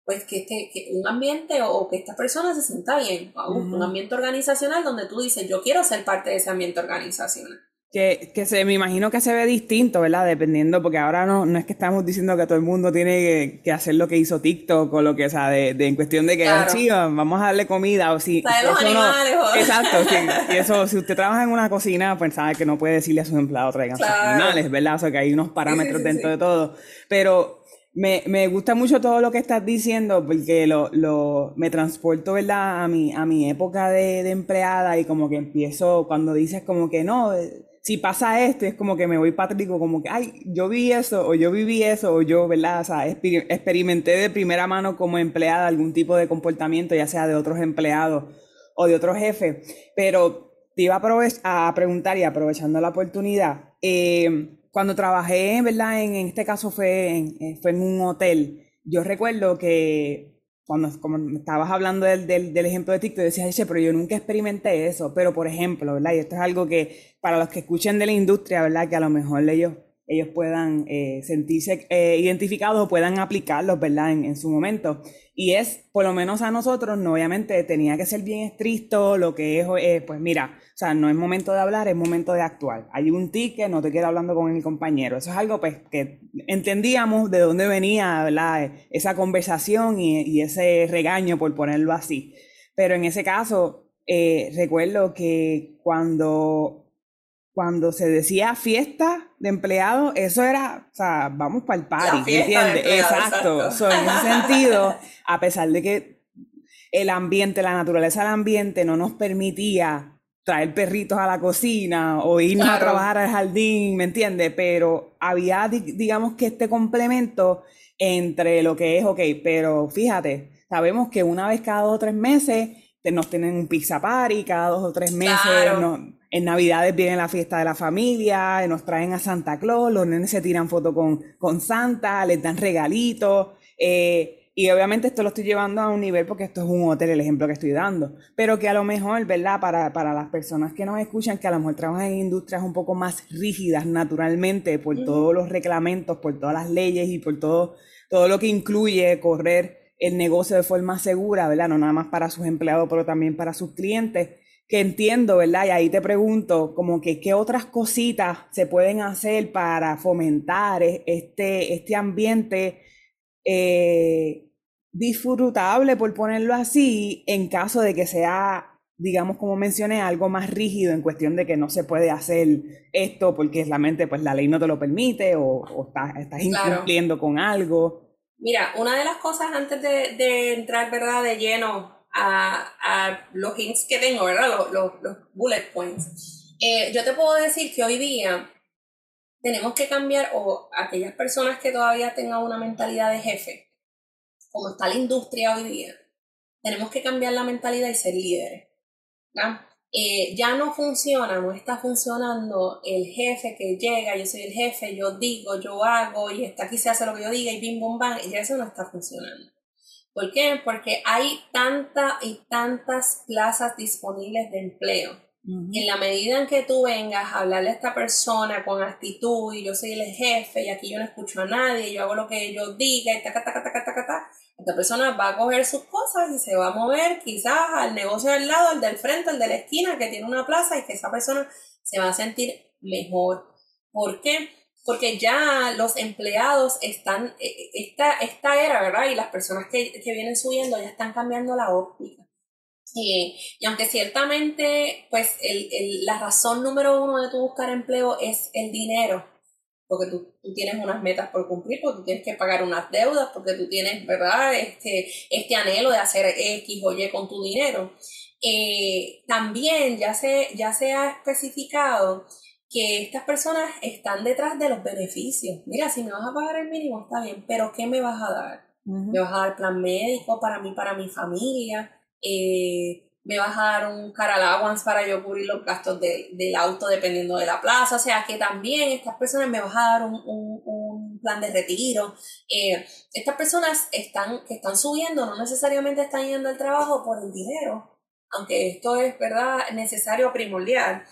pues que, este, que un ambiente o que esta persona se sienta bien, un ambiente organizacional donde tú dices, yo quiero ser parte de ese ambiente organizacional. Que, que se, me imagino que se ve distinto, ¿verdad? Dependiendo, porque ahora no, no es que estamos diciendo que todo el mundo tiene que, hacer lo que hizo TikTok o lo que, o sea, de, de en cuestión de que, sí, vamos a darle comida o si... los animales, Exacto, sí. Y eso, si usted trabaja en una cocina, pues sabe que no puede decirle a sus empleados traigan sus animales, ¿verdad? O sea, que hay unos parámetros dentro de todo. Pero me, me, gusta mucho todo lo que estás diciendo porque lo, lo, me transporto ¿verdad? A, mi, a mi época de, de, empleada y como que empiezo, cuando dices como que no, eh, si pasa esto, es como que me voy patrico, como que, ay, yo vi eso, o yo viví eso, o yo, ¿verdad? O sea, experimenté de primera mano como empleada algún tipo de comportamiento, ya sea de otros empleados o de otros jefes. Pero te iba a, a preguntar y aprovechando la oportunidad, eh, cuando trabajé, ¿verdad? En, en este caso fue en, eh, fue en un hotel. Yo recuerdo que cuando como estabas hablando del, del, del ejemplo de TikTok, decías, pero yo nunca experimenté eso. Pero, por ejemplo, ¿verdad? Y esto es algo que para los que escuchen de la industria, ¿verdad? Que a lo mejor ellos, ellos puedan eh, sentirse eh, identificados o puedan aplicarlos, ¿verdad? En, en, su momento. Y es, por lo menos a nosotros, no, obviamente tenía que ser bien estricto, lo que es, eh, pues mira, o sea, no es momento de hablar, es momento de actuar. Hay un ticket, no te quedo hablando con mi compañero. Eso es algo pues, que entendíamos de dónde venía esa conversación y, ese regaño, por ponerlo así. Pero en ese caso, eh, recuerdo que cuando, cuando se decía fiesta de empleado, eso era, o sea, vamos para el party, ¿entiendes? Exacto. exacto. en ese sentido, a pesar de que el ambiente, la naturaleza del ambiente no nos permitía traer perritos a la cocina o irnos a trabajar al jardín, ¿me entiendes? Pero había, digamos que este complemento entre lo que es, ok, pero fíjate, sabemos que una vez cada dos o tres meses nos tienen un pizza party, cada dos o tres meses en Navidades viene la fiesta de la familia, nos traen a Santa Claus, los nenes se tiran fotos con, con Santa, les dan regalitos. Eh, y obviamente esto lo estoy llevando a un nivel porque esto es un hotel, el ejemplo que estoy dando. Pero que a lo mejor, ¿verdad? Para, para las personas que nos escuchan, que a lo mejor trabajan en industrias un poco más rígidas naturalmente por todos los reglamentos, por todas las leyes y por todo, todo lo que incluye correr el negocio de forma segura, ¿verdad? No nada más para sus empleados, pero también para sus clientes. Que entiendo, ¿verdad? Y ahí te pregunto, como que qué otras cositas se pueden hacer para fomentar este, este ambiente eh, disfrutable, por ponerlo así, en caso de que sea, digamos, como mencioné, algo más rígido en cuestión de que no se puede hacer esto porque la mente, pues la ley no te lo permite o, estás, incumpliendo con algo. Mira, una de las cosas antes de, entrar, ¿verdad?, de lleno a, los hints que tengo, ¿verdad?, los, los, bullet points. Eh, yo te puedo decir que hoy día tenemos que cambiar, o aquellas personas que todavía tengan una mentalidad de jefe, como está la industria hoy día, tenemos que cambiar la mentalidad y ser líderes. Eh, ya no funciona, no está funcionando el jefe que llega, yo soy el jefe, yo digo, yo hago, y está aquí se hace lo que yo diga, y bim, bum, bam, y ya eso no está funcionando. ¿Por qué? Porque hay tanta y tantas plazas disponibles de empleo en la medida en que tú vengas a hablarle a esta persona con actitud y yo soy el jefe y aquí yo no escucho a nadie, yo hago lo que ta, ta, ta, esta persona va a coger sus cosas y se va a mover quizás al negocio del lado, al del frente, al de la esquina que tiene una plaza y que esa persona se va a sentir mejor. ¿Por qué? Porque ya los empleados están, e, e, esta, esta era, ¿verdad? Y las personas que, que vienen subiendo ya están cambiando la óptica y aunque ciertamente, pues el, el, la razón número uno de tu buscar empleo es el dinero, porque tú, tú, tienes unas metas por cumplir, porque tú tienes que pagar unas deudas, porque tú tienes, ¿verdad?, este, este anhelo de hacer X o Y con tu dinero. Eh, también ya se, ya se ha especificado que estas personas están detrás de los beneficios. Mira, si me vas a pagar el mínimo, está bien, pero ¿qué me vas a dar? ¿Me vas a dar plan médico para mí, para mi familia? Eh, me vas a dar un car allowance para yo cubrir los gastos del auto dependiendo de la plaza, o sea que también estas personas me vas a dar un, un, plan de retiro. Eh, estas personas están, que están subiendo no necesariamente están yendo al trabajo por el dinero, aunque esto es verdad necesario primordial,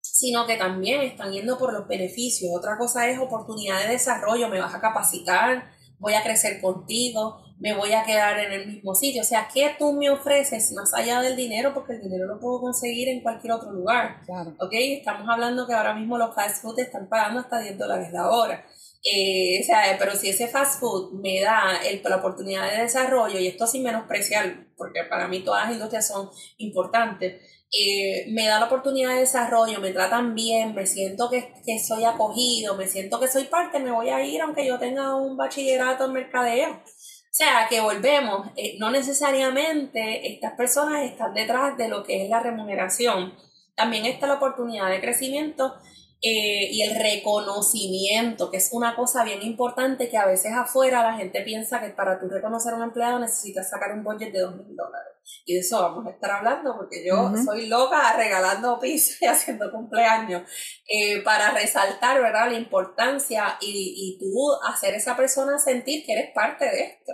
sino que también están yendo por los beneficios. Otra cosa es oportunidad de desarrollo, me vas a capacitar, voy a crecer contigo, me voy a quedar en el mismo sitio. O sea, ¿qué tú me ofreces más allá del dinero? Porque el dinero lo puedo conseguir en cualquier otro lugar. Claro. ¿Ok? Estamos hablando que ahora mismo los fast food están pagando hasta 10 dólares la hora. Eh, o sea, pero si ese fast food me da el, la oportunidad de desarrollo, y esto sin menospreciar, porque para mí todas las industrias son importantes, eh, me da la oportunidad de desarrollo, me tratan bien, me siento que, que, soy acogido, me siento que soy parte, me voy a ir aunque yo tenga un bachillerato en mercadeo. O sea, que volvemos, eh, no necesariamente estas personas están detrás de lo que es la remuneración. También está la oportunidad de crecimiento eh, y el reconocimiento, que es una cosa bien importante que a veces afuera la gente piensa que para tú reconocer a un empleado necesitas sacar un budget de dos mil dólares. Y de eso vamos a estar hablando porque yo soy loca regalando pisos y haciendo cumpleaños eh, para resaltar ¿verdad? la importancia y, y tú hacer a esa persona sentir que eres parte de esto.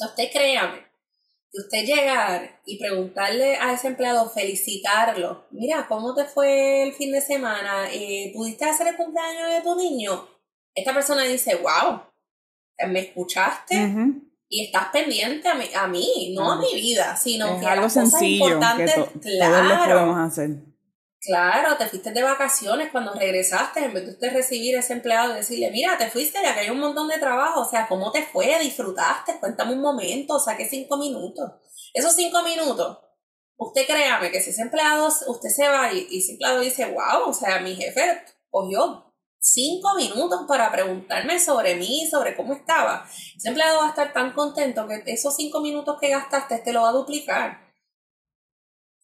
O usted créame, que usted llegar y preguntarle a ese empleado, felicitarlo, mira, ¿cómo te fue el fin de semana? Eh, ¿Pudiste hacer el cumpleaños de tu niño? Esta persona dice, wow, me escuchaste y estás pendiente a mí, a mí no a mi vida, sino que algo sencillo que claro, todos podemos hacer. Claro, te fuiste de vacaciones cuando regresaste, en vez de usted recibir a ese empleado y decirle, mira, te fuiste ya que hay un montón de trabajo, o sea, ¿cómo te fue? ¿Disfrutaste? Cuéntame un momento, saque cinco minutos. Esos cinco minutos, usted créame que si ese empleado, usted se va y, ese empleado dice, wow, o sea, mi jefe cogió cinco minutos para preguntarme sobre mí, sobre cómo estaba. Ese empleado va a estar tan contento que esos cinco minutos que gastaste te lo va a duplicar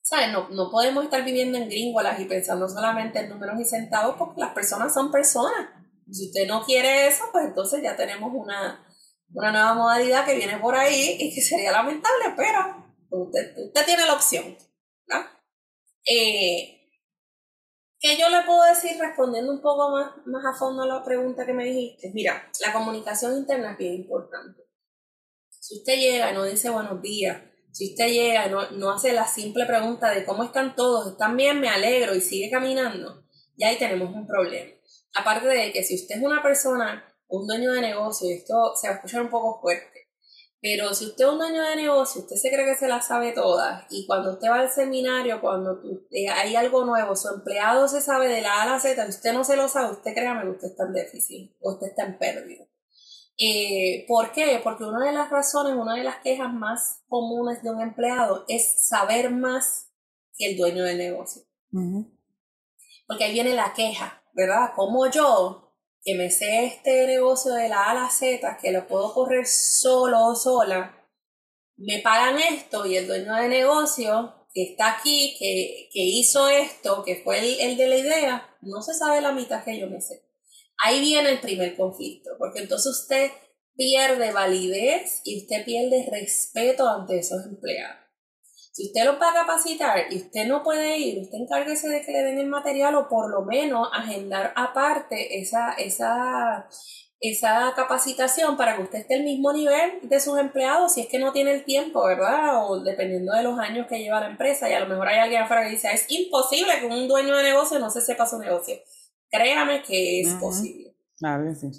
¿sabes? No, no podemos estar viviendo en gringolas y pensando solamente en números y centavos porque las personas son personas. Si usted no quiere eso, pues entonces ya tenemos una, una nueva modalidad que viene por ahí y que sería lamentable, pero usted, usted tiene la opción. ¿no? Eh, ¿Qué yo le puedo decir respondiendo un poco más, más a fondo a la pregunta que me dijiste? Mira, la comunicación interna es bien importante. Si usted llega y no dice buenos días, si usted llega y no, no hace la simple pregunta de cómo están todos, están bien, me alegro y sigue caminando, ya ahí tenemos un problema. Aparte de que si usted es una persona, un dueño de negocio, y esto se va a escuchar un poco fuerte, pero si usted es un dueño de negocio, usted se cree que se la sabe todas y cuando usted va al seminario, cuando eh, hay algo nuevo, su empleado se sabe de la A a la Z y usted no se lo sabe, usted créame que usted está en déficit o usted está en pérdida. Eh, ¿Por qué? Porque una de las razones, una de las quejas más comunes de un empleado es saber más que el dueño del negocio. Porque ahí viene la queja, ¿verdad? Como yo, que me sé este negocio de la A a la Z, que lo puedo correr solo o sola, me pagan esto y el dueño de negocio que está aquí, que, que hizo esto, que fue el, el de la idea, no se sabe la mitad que yo me sé. Ahí viene el primer conflicto, porque entonces usted pierde validez y usted pierde respeto ante esos empleados. Si usted los va a capacitar y usted no puede ir, usted encárguese de que le den el material o por lo menos agendar aparte esa, esa, esa capacitación para que usted esté al mismo nivel de sus empleados si es que no tiene el tiempo, ¿verdad? O dependiendo de los años que lleva la empresa y a lo mejor hay alguien afuera que dice, es imposible que un dueño de negocio no se sepa su negocio. Créame que es posible.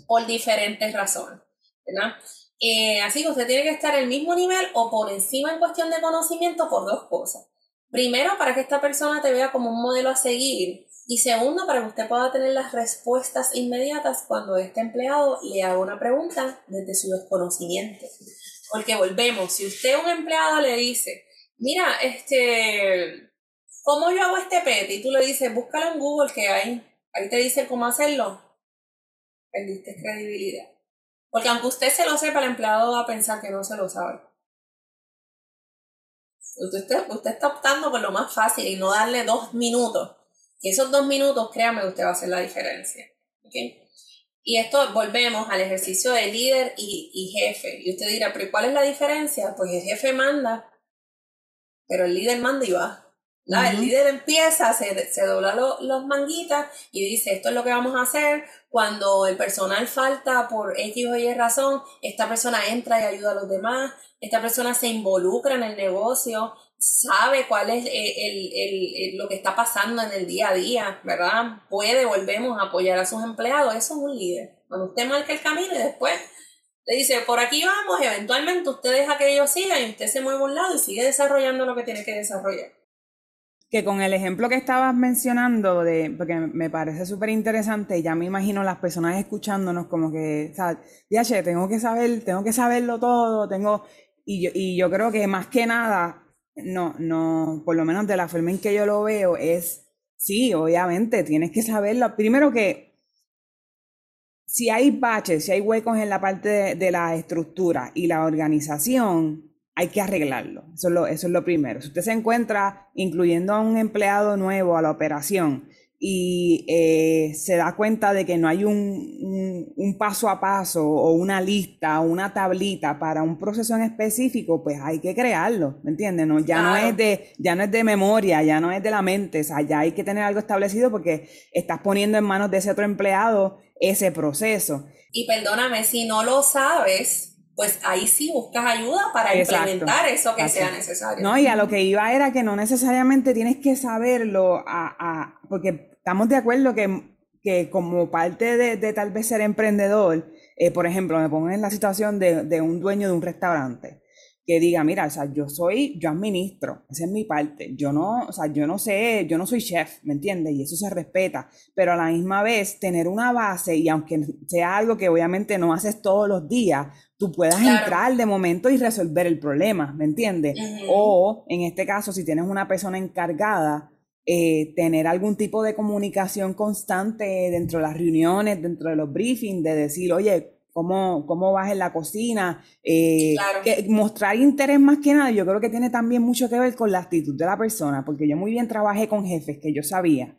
Por diferentes razones. ¿verdad? Eh, así que usted tiene que estar al mismo nivel o por encima en cuestión de conocimiento por dos cosas. Primero, para que esta persona te vea como un modelo a seguir. Y segundo, para que usted pueda tener las respuestas inmediatas cuando este empleado le haga una pregunta desde su desconocimiento. Porque volvemos, si usted un empleado le dice, mira, este, ¿cómo yo hago este PET? Y tú le dices, búscalo en Google que hay ahí te dice cómo hacerlo, perdiste credibilidad. Porque aunque usted se lo sepa, el empleado va a pensar que no se lo sabe. Usted, usted está optando por lo más fácil y no darle dos minutos. Y esos dos minutos, créame usted va a hacer la diferencia. Y esto volvemos al ejercicio de líder y, y jefe. Y usted dirá, pero ¿cuál es la diferencia? Pues el jefe manda, pero el líder manda y va. El líder empieza, se, se dobla los manguitas y dice, esto es lo que vamos a hacer. Cuando el personal falta por X o Y razón, esta persona entra y ayuda a los demás, esta persona se involucra en el negocio, sabe cuál es el, lo que está pasando en el día a día, ¿verdad? Puede, volvemos a apoyar a sus empleados, eso es un líder. Cuando usted marca el camino y después le dice, por aquí vamos, eventualmente usted deja que ellos sigan y usted se mueve a un lado y sigue desarrollando lo que tiene que desarrollar que con el ejemplo que estabas mencionando, de, porque me parece súper interesante, ya me imagino las personas escuchándonos como que, o sea, ya tengo que saber, tengo que saberlo todo, tengo, y yo, y yo creo que más que nada, no, no, por lo menos de la forma en que yo lo veo es, sí, obviamente, tienes que saberlo. Primero que si hay baches, si hay huecos en la parte de, la estructura y la organización, hay que arreglarlo. Eso es, lo, eso es lo primero. Si usted se encuentra incluyendo a un empleado nuevo a la operación y eh, se da cuenta de que no hay un, un, paso a paso o una lista o una tablita para un proceso en específico, pues hay que crearlo, ¿me entiendes? No, ya, no es de, ya no es de memoria, ya no es de la mente, o sea, ya hay que tener algo establecido porque estás poniendo en manos de ese otro empleado ese proceso. Y perdóname, si no lo sabes, pues ahí sí buscas ayuda para implementar eso que sea necesario. No, y a lo que iba era que no necesariamente tienes que saberlo, a, a porque estamos de acuerdo que, que como parte de, de, tal vez ser emprendedor, eh, por ejemplo, me pongo en la situación de, de, un dueño de un restaurante que diga, mira, o sea, yo soy, yo administro, esa es mi parte, yo no, o sea, yo no sé, yo no soy chef, ¿me entiendes? Y eso se respeta, pero a la misma vez tener una base y aunque sea algo que obviamente no haces todos los días, tú puedas entrar de momento y resolver el problema, ¿me entiendes? O en este caso, si tienes una persona encargada, eh, tener algún tipo de comunicación constante dentro de las reuniones, dentro de los briefings, de decir, oye, ¿cómo, cómo vas en la cocina? Eh, que mostrar interés más que nada, yo creo que tiene también mucho que ver con la actitud de la persona, porque yo muy bien trabajé con jefes que yo sabía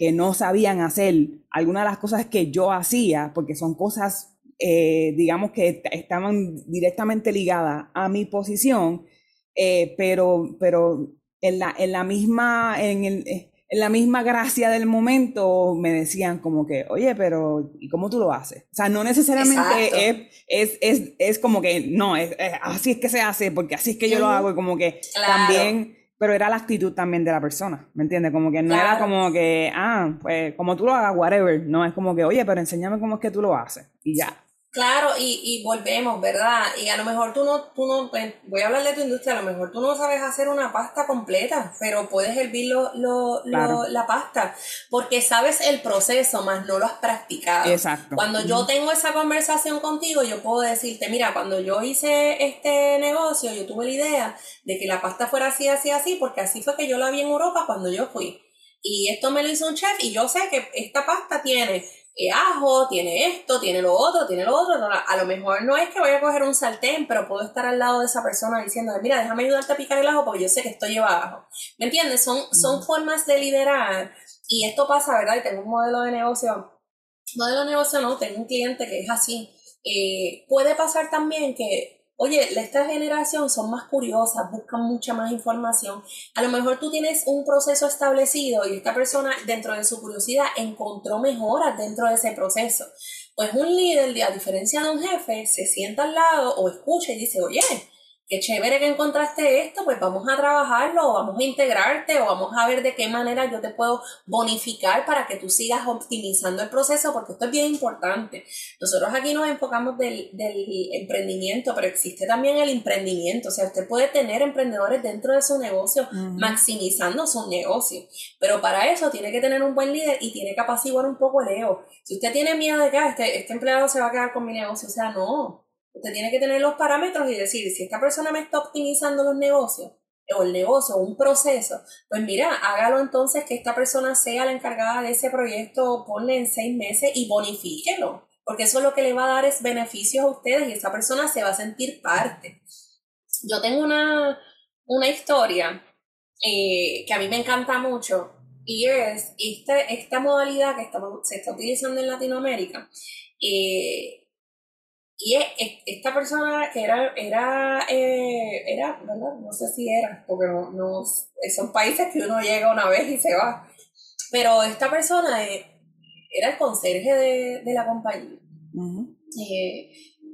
que no sabían hacer algunas de las cosas que yo hacía, porque son cosas eh, digamos que estaban directamente ligadas a mi posición, eh, pero, pero en, la, en, la misma, en, el, en la misma gracia del momento me decían como que, oye, pero ¿y cómo tú lo haces? O sea, no necesariamente es, es, es, es, como que, no, es, así es que se hace, porque así es que yo lo hago, y como que también pero era la actitud también de la persona, ¿me entiendes? Como que no era como que, ah, pues como tú lo hagas, whatever, no, es como que, oye, pero enséñame cómo es que tú lo haces, y ya. Claro, y, y volvemos, ¿verdad? Y a lo mejor tú no, tú no, pues, voy a hablar de tu industria, a lo mejor tú no sabes hacer una pasta completa, pero puedes hervir lo, lo, la pasta, porque sabes el proceso, más no lo has practicado. Exacto. Cuando yo tengo esa conversación contigo, yo puedo decirte, mira, cuando yo hice este negocio, yo tuve la idea de que la pasta fuera así, así, así, porque así fue que yo la vi en Europa cuando yo fui. Y esto me lo hizo un chef y yo sé que esta pasta tiene ajo, tiene esto, tiene lo otro, tiene lo otro. a lo mejor no es que voy a coger un sartén, pero puedo estar al lado de esa persona diciéndole, mira, déjame ayudarte a picar el ajo porque yo sé que esto lleva ajo. ¿Me entiendes? Son, son formas de liderar y esto pasa, ¿verdad? Y tengo un modelo de negocio. Modelo de negocio no, tengo un cliente que es así. Eh, puede pasar también que Oye, esta generación son más curiosas, buscan mucha más información. A lo mejor tú tienes un proceso establecido y esta persona dentro de su curiosidad encontró mejoras dentro de ese proceso. Pues un líder, a diferencia de un jefe, se sienta al lado o escucha y dice, oye, qué chévere que encontraste esto, pues vamos a trabajarlo, o vamos a integrarte, o vamos a ver de qué manera yo te puedo bonificar para que tú sigas optimizando el proceso, porque esto es bien importante. Nosotros aquí nos enfocamos del, emprendimiento, pero existe también el emprendimiento, o sea, usted puede tener emprendedores dentro de su negocio, maximizando su negocio, pero para eso tiene que tener un buen líder y tiene que apaciguar un poco el ego. Si usted tiene miedo de que ah, este, este empleado se va a quedar con mi negocio, o sea, no, Usted tiene que tener los parámetros y decir, si esta persona me está optimizando los negocios, o el negocio, un proceso, pues mira, hágalo entonces que esta persona sea la encargada de ese proyecto, ponle en seis meses y bonifíquelo, porque eso lo que le va a dar es beneficios a ustedes y esa persona se va a sentir parte. Yo tengo una, una historia eh, que a mí me encanta mucho y es este, esta modalidad que se está utilizando en Latinoamérica. Eh, y esta persona que era, era, eh, era, ¿verdad? No sé si era, porque no, no, son países que uno llega una vez y se va. Pero esta persona eh, era el conserje de, de la compañía.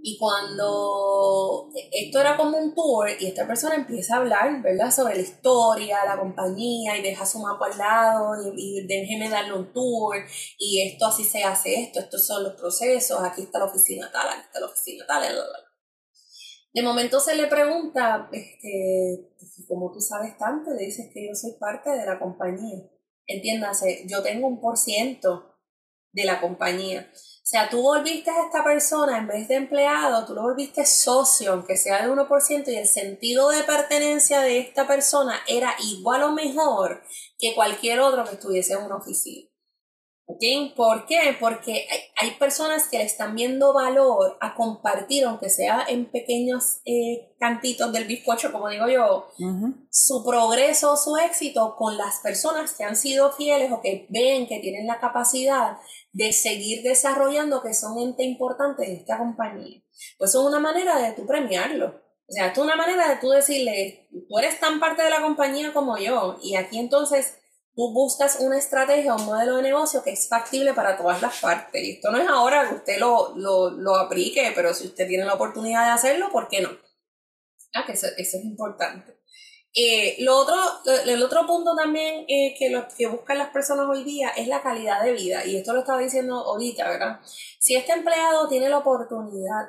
Y cuando esto era como un tour y esta persona empieza a hablar, ¿verdad? Sobre la historia, la compañía y deja su mapa al lado y, déjeme darle un tour y esto así se hace esto, estos son los procesos, aquí está la oficina tal, aquí está la oficina tal, bla, bla. De momento se le pregunta, este, como tú sabes tanto, le dices que yo soy parte de la compañía. Entiéndase, yo tengo un por ciento de la compañía. O sea, tú volviste a esta persona en vez de empleado, tú lo volviste socio, aunque sea de 1%, y el sentido de pertenencia de esta persona era igual o mejor que cualquier otro que estuviese en una oficina. ¿Por qué? Porque hay, personas que le están viendo valor a compartir, aunque sea en pequeños eh, cantitos del bizcocho, como digo yo, su progreso, su éxito con las personas que han sido fieles o que ven que tienen la capacidad de seguir desarrollando, que son ente importante de esta compañía. Pues es una manera de tú premiarlo. O sea, es una manera de tú decirle, tú eres tan parte de la compañía como yo, y aquí entonces tú buscas una estrategia, un modelo de negocio que es factible para todas las partes. Y esto no es ahora que usted lo, lo, aplique, pero si usted tiene la oportunidad de hacerlo, ¿por qué no? Ah, que eso, es importante. Eh, lo otro, el otro punto también eh, que, lo, que buscan las personas hoy día es la calidad de vida. Y esto lo estaba diciendo ahorita, ¿verdad? Si este empleado tiene la oportunidad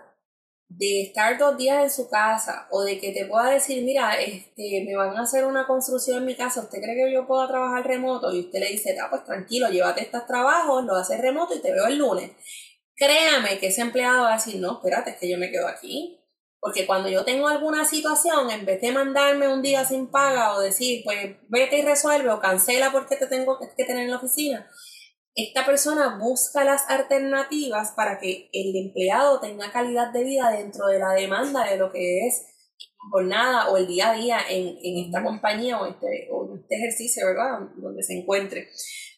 de estar dos días en su casa o de que te pueda decir, mira, este, me van a hacer una construcción en mi casa, ¿usted cree que yo pueda trabajar remoto? Y usted le dice, ah, pues tranquilo, llévate estos trabajos, lo haces remoto y te veo el lunes. Créame que ese empleado va a decir, no, espérate, es que yo me quedo aquí. Porque cuando yo tengo alguna situación, en vez de mandarme un día sin paga o decir, pues vete y resuelve o cancela porque te tengo que tener en la oficina, esta persona busca las alternativas para que el empleado tenga calidad de vida dentro de la demanda de lo que es jornada o el día a día en, esta compañía o este, o este ejercicio, ¿verdad? Donde se encuentre.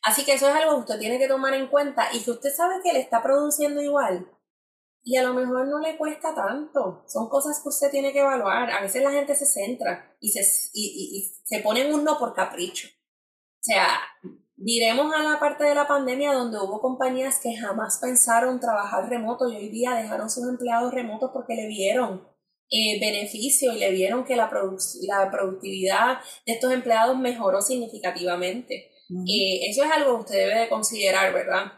Así que eso es algo que usted tiene que tomar en cuenta y que usted sabe que le está produciendo igual. Y a lo mejor no le cuesta tanto. Son cosas que usted tiene que evaluar. A veces la gente se centra y se, y, y se pone en un no por capricho. O sea, Diremos a la parte de la pandemia donde hubo compañías que jamás pensaron trabajar remoto y hoy día dejaron sus empleados remotos porque le vieron eh, beneficio y le vieron que la, la productividad de estos empleados mejoró significativamente. Eh, eso es algo que usted debe de considerar, ¿verdad?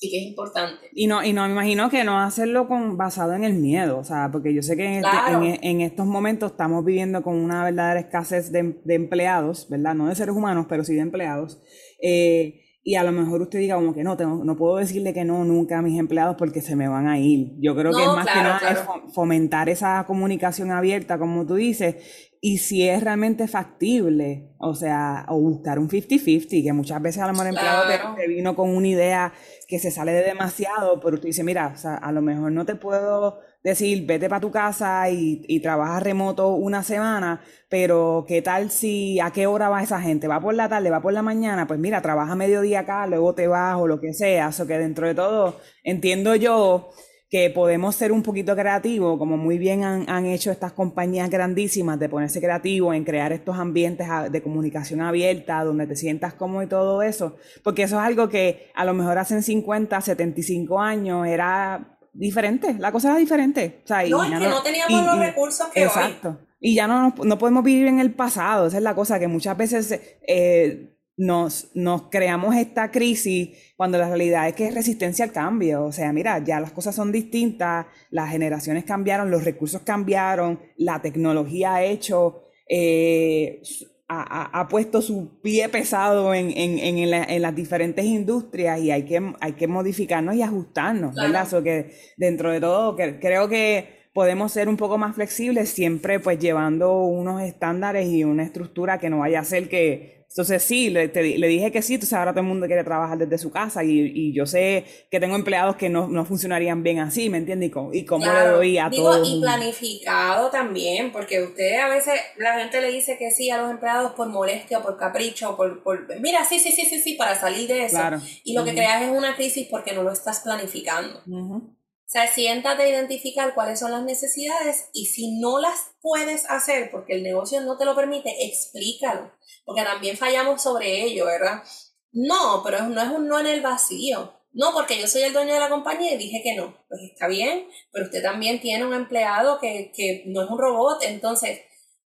Y que es importante. Y no, y no me imagino que no hacerlo con, basado en el miedo, o sea, porque yo sé que en, este, en, estos momentos estamos viviendo con una verdadera escasez de, de, empleados, ¿verdad? No de seres humanos, pero sí de empleados. Eh, y a lo mejor usted diga como que no, tengo, no puedo decirle que no nunca a mis empleados porque se me van a ir. Yo creo que es más que nada fomentar esa comunicación abierta, como tú dices, y si es realmente factible, o sea, o buscar un 50-50, que muchas veces a lo mejor el empleado te, vino con una idea que se sale de demasiado, pero tú dices, mira, o sea, a lo mejor no te puedo decir, vete para tu casa y, y trabaja remoto una semana, pero ¿qué tal si, a qué hora va esa gente? ¿Va por la tarde, va por la mañana? Pues mira, trabaja mediodía acá, luego te vas o lo que sea, eso que dentro de todo, entiendo yo que podemos ser un poquito creativos, como muy bien han, hecho estas compañías grandísimas de ponerse creativos en crear estos ambientes de comunicación abierta, donde te sientas cómodo y todo eso, porque eso es algo que a lo mejor hace 50, 75 años era diferente, la cosa era diferente. no, es que no, teníamos los recursos que exacto. Y ya no, no podemos vivir en el pasado, esa es la cosa que muchas veces eh, nos, nos creamos esta crisis cuando la realidad es que es resistencia al cambio. O sea, mira, ya las cosas son distintas, las generaciones cambiaron, los recursos cambiaron, la tecnología ha hecho, eh, ha, puesto su pie pesado en, en, en, las diferentes industrias y hay que, hay que modificarnos y ajustarnos, ¿verdad? que dentro de todo, creo que podemos ser un poco más flexibles, siempre pues llevando unos estándares y una estructura que no vaya a ser que entonces sí, le, le, dije que sí, entonces ahora todo el mundo quiere trabajar desde su casa y, y yo sé que tengo empleados que no, no funcionarían bien así, ¿me entiendes? Y, cómo, y cómo le doy a todos. Y planificado también, porque usted a veces, la gente le dice que sí a los empleados por molestia, por capricho, por, por mira, sí, sí, sí, sí, sí, para salir de eso. Y lo que creas es una crisis porque no lo estás planificando. O sea, siéntate a identificar cuáles son las necesidades y si no las puedes hacer porque el negocio no te lo permite, explícalo, porque también fallamos sobre ello, ¿verdad? No, pero no es un no en el vacío. No, porque yo soy el dueño de la compañía y dije que no. Pues está bien, pero usted también tiene un empleado que, que no es un robot, entonces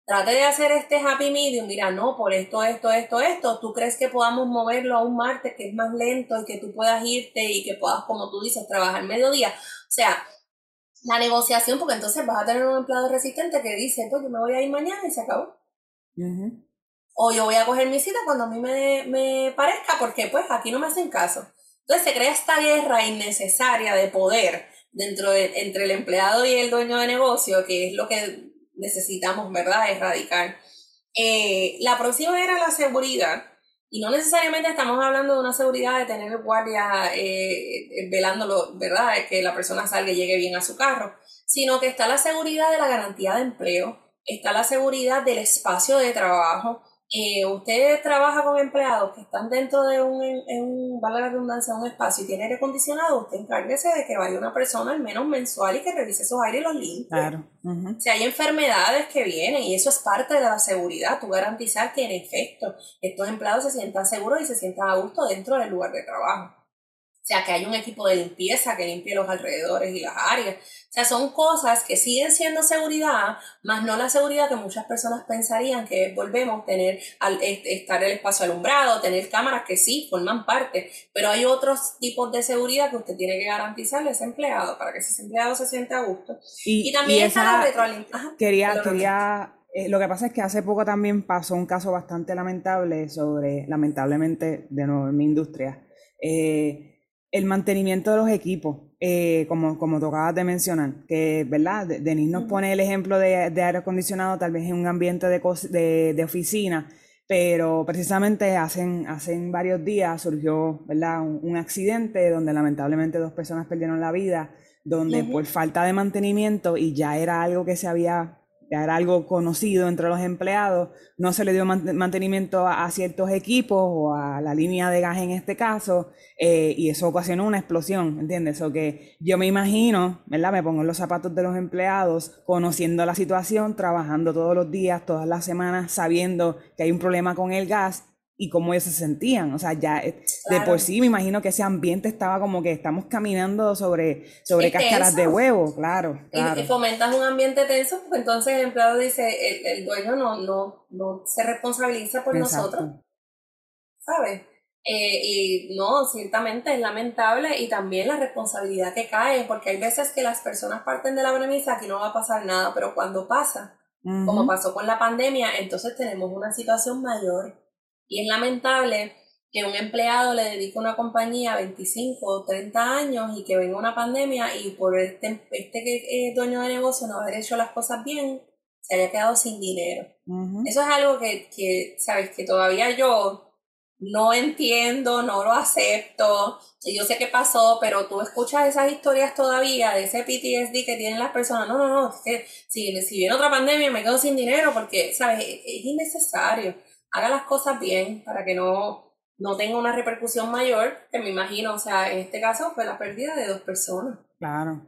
trate de hacer este happy medium, mira, no, por esto, esto, esto, esto, tú crees que podamos moverlo a un martes que es más lento y que tú puedas irte y que puedas, como tú dices, trabajar mediodía. O sea, la negociación, porque entonces vas a tener un empleado resistente que dice, pues yo me voy a ir mañana y se acabó. O yo voy a coger mi cita cuando a mí me, me parezca, porque pues aquí no me hacen caso. Entonces se crea esta guerra innecesaria de poder dentro de, entre el empleado y el dueño de negocio, que es lo que necesitamos, ¿verdad?, erradicar. Eh, la próxima era la seguridad. Y no necesariamente estamos hablando de una seguridad de tener guardia eh, velándolo, ¿verdad? Que la persona salga y llegue bien a su carro, sino que está la seguridad de la garantía de empleo, está la seguridad del espacio de trabajo, eh, usted trabaja con empleados que están dentro de un, en un, vale la redundancia, un espacio y tiene aire acondicionado, usted encárguese de que vaya una persona al menos mensual y que revise esos aires y los limpie. Claro. Si hay enfermedades que vienen y eso es parte de la seguridad, tú garantizar que en efecto estos empleados se sientan seguros y se sientan a gusto dentro del lugar de trabajo. O sea, que hay un equipo de limpieza que limpie los alrededores y las áreas. O sea, son cosas que siguen siendo seguridad, más no la seguridad que muchas personas pensarían que volvemos tener al estar el espacio alumbrado, tener cámaras que sí forman parte, pero hay otros tipos de seguridad que usted tiene que garantizarle a ese empleado para que ese empleado se sienta a gusto. Y, también está la retroalimentación. Quería, quería eh, lo que pasa es que hace poco también pasó un caso bastante lamentable sobre, lamentablemente, de nuevo en mi industria. Eh, el mantenimiento de los equipos, eh, como, como tocabas de mencionar, que, ¿verdad? Denis nos pone el ejemplo de, aire acondicionado tal vez en un ambiente de, de, oficina, pero precisamente hacen, hacen varios días surgió, ¿verdad? Un, accidente donde lamentablemente dos personas perdieron la vida, donde por falta de mantenimiento y ya era algo que se había era algo conocido entre los empleados, no se le dio mantenimiento a, ciertos equipos o a la línea de gas en este caso, eh, y eso ocasionó una explosión, ¿entiendes? O que yo me imagino. Me pongo en los zapatos de los empleados, conociendo la situación, trabajando todos los días, todas las semanas, sabiendo que hay un problema con el gas y cómo ellos se sentían. O sea, ya eh, de por sí me imagino que ese ambiente estaba como que estamos caminando sobre, sobre cáscaras de huevo, claro. claro. Y, fomentas un ambiente tenso, pues entonces el empleado dice, el, dueño no, no, no se responsabiliza por nosotros. ¿Sabes? Eh, y no, ciertamente es lamentable y también la responsabilidad que cae, porque hay veces que las personas parten de la premisa que no va a pasar nada, pero cuando pasa, como pasó con la pandemia, entonces tenemos una situación mayor y es lamentable que un empleado le dedique a una compañía 25 o 30 años y que venga una pandemia y por este, este eh, dueño de negocio no haber hecho las cosas bien, se haya quedado sin dinero. Eso es algo que, que, sabes, que todavía yo no entiendo, no lo acepto. Yo sé qué pasó, pero tú escuchas esas historias todavía de ese PTSD que tienen las personas. No, no, no, es que si, si viene otra pandemia me quedo sin dinero porque, ¿sabes? Es innecesario haga las cosas bien para que no, no tenga una repercusión mayor, que me imagino, o sea, en este caso fue la pérdida de dos personas. Claro.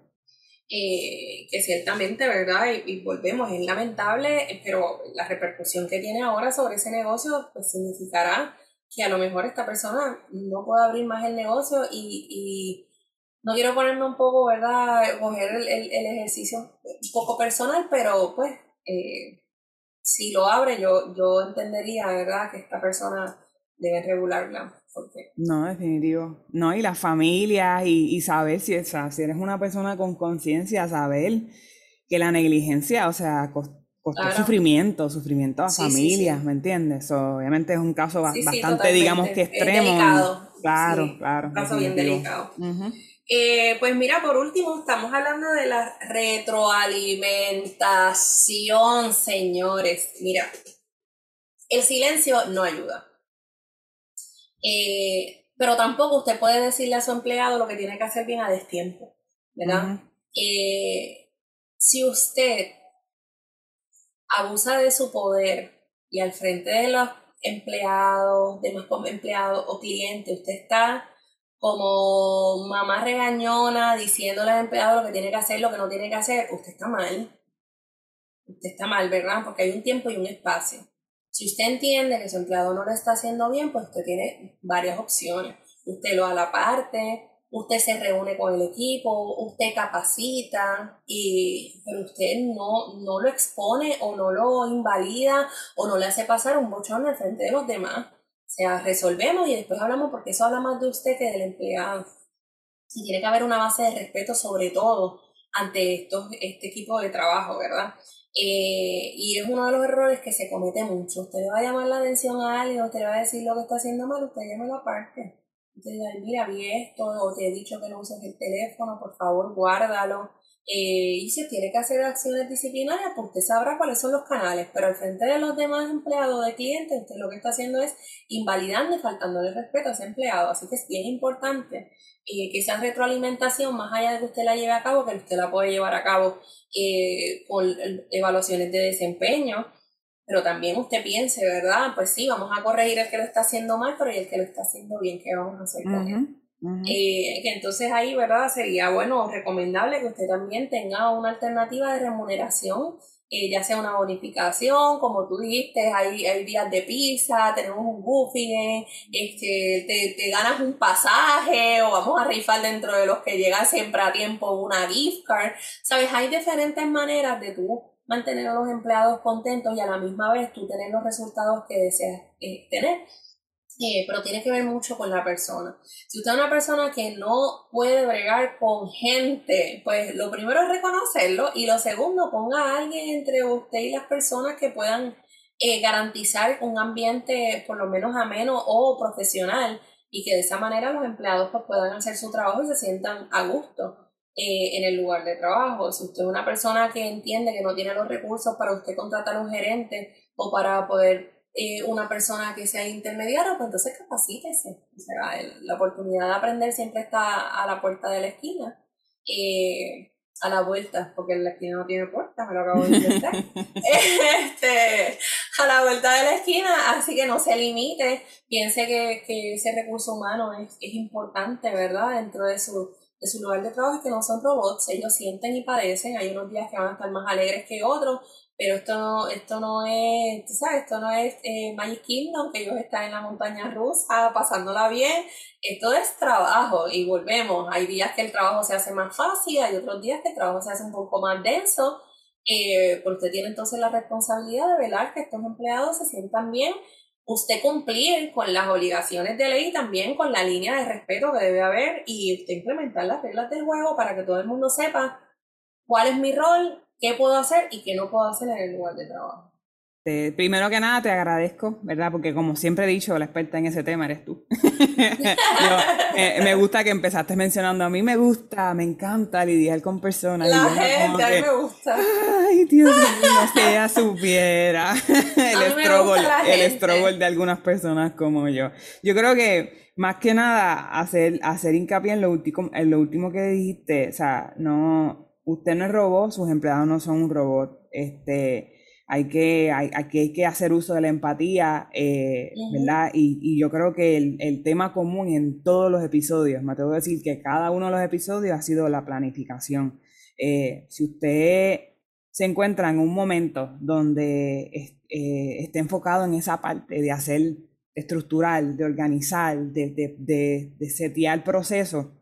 Eh, que ciertamente, ¿verdad? Y, volvemos, es lamentable, pero la repercusión que tiene ahora sobre ese negocio, pues significará que a lo mejor esta persona no pueda abrir más el negocio y, y no quiero ponerme un poco, ¿verdad? Coger el, el, el ejercicio un poco personal, pero pues eh, si lo abre, yo, yo entendería, ¿verdad?, que esta persona debe regularla. Porque... No, definitivo. No, y las familias y, y saber si, si eres una persona con conciencia, saber que la negligencia, o sea, costó sufrimiento, sufrimiento a familias, ¿me entiendes? obviamente es un caso bastante, digamos que extremo. Delicado. Claro, claro. Un caso bien delicado. Eh, pues mira, por último, estamos hablando de la retroalimentación, señores. Mira, el silencio no ayuda. Eh, pero tampoco usted puede decirle a su empleado lo que tiene que hacer bien a destiempo, ¿verdad? Eh, si usted abusa de su poder y al frente de los empleados, demás empleados o clientes, usted está como mamá regañona diciéndole al empleado lo que tiene que hacer, lo que no tiene que hacer, usted está mal. Usted está mal, ¿verdad? Porque hay un tiempo y un espacio. Si usted entiende que su empleado no lo está haciendo bien, pues usted tiene varias opciones. Usted lo a la parte, usted se reúne con el equipo, usted capacita, y, pero usted no, no lo expone o no lo invalida o no le hace pasar un bochón al frente de los demás. Sea, resolvemos y después hablamos porque eso habla más de usted que del empleado. Y tiene que haber una base de respeto sobre todo ante estos, este equipo de trabajo, ¿verdad? Eh, y es uno de los errores que se comete mucho. Usted le va a llamar la atención a alguien, usted le va a decir lo que está haciendo mal, usted llame la parte. te diga, mira, vi esto, o te he dicho que no uses el teléfono, por favor, guárdalo. Eh, y si tiene que hacer acciones disciplinarias, pues usted sabrá cuáles son los canales, pero al frente de los demás empleados de clientes, usted lo que está haciendo es invalidando y faltándole respeto a ese empleado. Así que es bien importante eh, que esa retroalimentación, más allá de que usted la lleve a cabo, que usted la puede llevar a cabo eh, con evaluaciones de desempeño, pero también usted piense, ¿verdad? Pues sí, vamos a corregir el que lo está haciendo mal, pero y el que lo está haciendo bien, ¿qué vamos a hacer con él? Eh, que entonces ahí, ¿verdad? Sería bueno, recomendable que usted también tenga una alternativa de remuneración, eh, ya sea una bonificación, como tú dijiste, hay, hay días de pizza, tenemos un buffet, este, te, te, ganas un pasaje o vamos a rifar dentro de los que llegan siempre a tiempo una gift card. Sabes, hay diferentes maneras de tú mantener a los empleados contentos y a la misma vez tú tener los resultados que deseas eh, tener. Eh, pero tiene que ver mucho con la persona. Si usted es una persona que no puede bregar con gente, pues lo primero es reconocerlo y lo segundo, ponga a alguien entre usted y las personas que puedan eh, garantizar un ambiente por lo menos ameno o profesional y que de esa manera los empleados pues, puedan hacer su trabajo y se sientan a gusto. Eh, en el lugar de trabajo. Si usted es una persona que entiende que no tiene los recursos para usted contratar un gerente o para poder eh, una persona que sea intermediaria, pues entonces capacítese. O sea, la oportunidad de aprender siempre está a la puerta de la esquina. Eh, a la vuelta, porque la esquina no tiene puerta, me lo acabo de intentar. este, a la vuelta de la esquina, así que no se limite, piense que, que ese recurso humano es, es importante, ¿verdad? Dentro de su de su lugar de trabajo es que no son robots, ellos sienten y padecen, hay unos días que van a estar más alegres que otros, pero esto no, esto no es, tú sabes, esto no es eh, Magic Kingdom, que ellos están en la montaña rusa pasándola bien, esto es trabajo y volvemos, hay días que el trabajo se hace más fácil, hay otros días que el trabajo se hace un poco más denso, eh, porque usted tiene entonces la responsabilidad de velar que estos empleados se sientan bien. Usted cumplir con las obligaciones de ley y también con la línea de respeto que debe haber y usted implementar las reglas del juego para que todo el mundo sepa cuál es mi rol, qué puedo hacer y qué no puedo hacer en el lugar de trabajo. Primero que nada te agradezco, ¿verdad? Porque como siempre he dicho, la experta en ese tema eres tú. Eh, me gusta que empezaste mencionando, a mí me gusta, me encanta lidiar con personas. La gente, a mí me gusta. Ay, Dios mío, si ella supiera el struggle, el de algunas personas como yo. Yo creo que más que nada hacer, hacer hincapié en lo, último, en lo último que dijiste, o sea, no, usted no es robot, sus empleados no son un robot. Este, hay que, hay, hay que hacer uso de la empatía, eh, ¿verdad? Y, y, yo creo que el, el, tema común en todos los episodios, me tengo que decir que cada uno de los episodios ha sido la planificación. Eh, si usted se encuentra en un momento donde eh, esté enfocado en esa parte de hacer estructural, de organizar, de, de, de, de setear el proceso,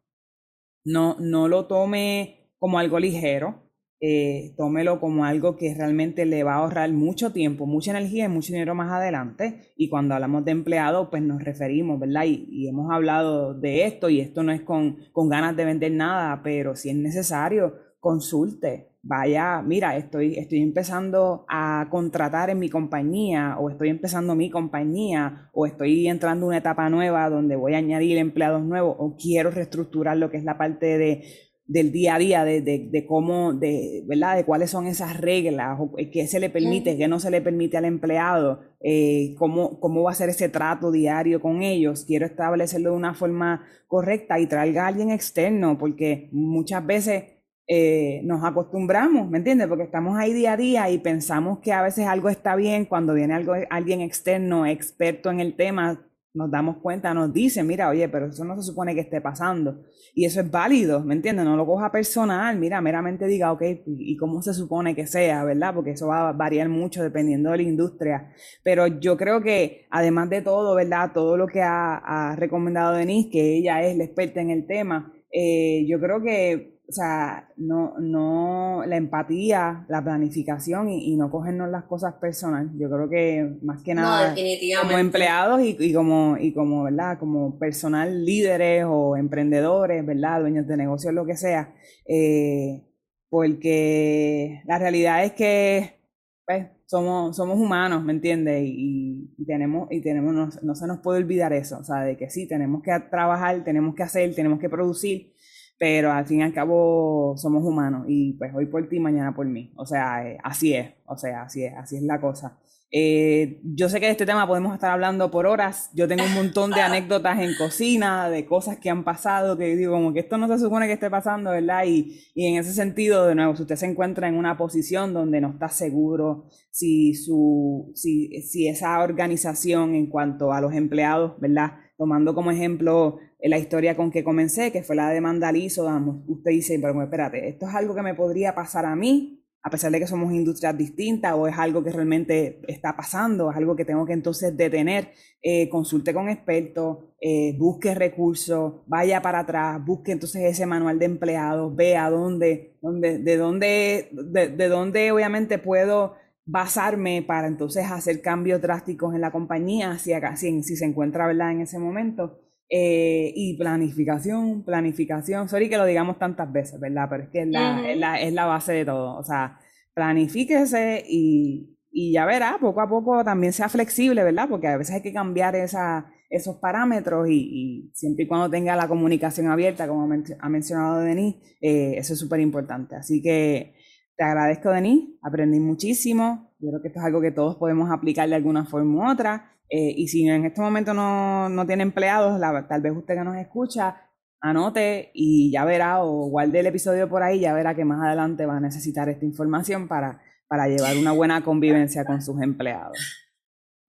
no, no lo tome como algo ligero, eh, tómelo como algo que realmente le va a ahorrar mucho tiempo, mucha energía y mucho dinero más adelante. Y cuando hablamos de empleado, pues nos referimos, ¿verdad? Y, hemos hablado de esto y esto no es con, con, ganas de vender nada, pero si es necesario, consulte. Vaya, mira, estoy, estoy empezando a contratar en mi compañía o estoy empezando mi compañía o estoy entrando en una etapa nueva donde voy a añadir empleados nuevos o quiero reestructurar lo que es la parte de del día a día, de, de, de, cómo, de, ¿verdad? De cuáles son esas reglas, eh, qué se le permite, qué no se le permite al empleado, eh, cómo, cómo va a ser ese trato diario con ellos. Quiero establecerlo de una forma correcta y traiga a alguien externo, porque muchas veces eh, nos acostumbramos, ¿me entiendes? Porque estamos ahí día a día y pensamos que a veces algo está bien cuando viene algo, alguien externo, experto en el tema, nos damos cuenta, nos dice, mira, oye, pero eso no se supone que esté pasando. Y eso es válido, ¿me entiendes? No lo coja personal, mira, meramente diga, ok, ¿y cómo se supone que sea, verdad? Porque eso va a variar mucho dependiendo de la industria. Pero yo creo que, además de todo, ¿verdad? Todo lo que ha, recomendado Denise, que ella es la experta en el tema, eh, yo creo que o sea, no, no, la empatía, la planificación y, no cogernos las cosas personales. Yo creo que más que nada, como empleados y, como, y como, ¿verdad? Como personal líderes o emprendedores, ¿verdad? Dueños de negocios, lo que sea. Eh, porque la realidad es que, pues, somos, somos humanos, ¿me entiendes? Y, tenemos, y tenemos no, no, se nos puede olvidar eso, o sea, de que sí, tenemos que trabajar, tenemos que hacer, tenemos que producir, pero al fin y al cabo somos humanos y pues hoy por ti, mañana por mí. O sea, eh, así es, o sea, así es, así es la cosa. Eh, yo sé que de este tema podemos estar hablando por horas. Yo tengo un montón de anécdotas en cocina, de cosas que han pasado, que digo, como que esto no se supone que esté pasando, ¿verdad? Y, y en ese sentido, de nuevo, si usted se encuentra en una posición donde no está seguro si, su, si, si esa organización en cuanto a los empleados, ¿verdad? Tomando como ejemplo la historia con que comencé, que fue la de Mandalizo, usted dice, pero espérate, esto es algo que me podría pasar a mí a pesar de que somos industrias distintas o es algo que realmente está pasando, es algo que tengo que entonces detener, eh, consulte con expertos, eh, busque recursos, vaya para atrás, busque entonces ese manual de empleados, vea dónde, dónde, de dónde, de, dónde obviamente puedo basarme para entonces hacer cambios drásticos en la compañía, si, si, si se encuentra ¿verdad? en ese momento. Eh, y planificación, planificación, sorry que lo digamos tantas veces, ¿verdad? Pero es que es la, es la, es la base de todo. O sea, planifíquese y, y, ya verá, poco a poco también sea flexible, ¿verdad? Porque a veces hay que cambiar esa, esos parámetros y, y, siempre y cuando tenga la comunicación abierta, como ha mencionado Denis, eh, eso es súper importante. Así que te agradezco, Denis, aprendí muchísimo. Yo creo que esto es algo que todos podemos aplicar de alguna forma u otra. Eh, y si en este momento no, no tiene empleados, tal vez usted que nos escucha, anote y ya verá o guarde el episodio por ahí, ya verá que más adelante va a necesitar esta información para, para llevar una buena convivencia con sus empleados.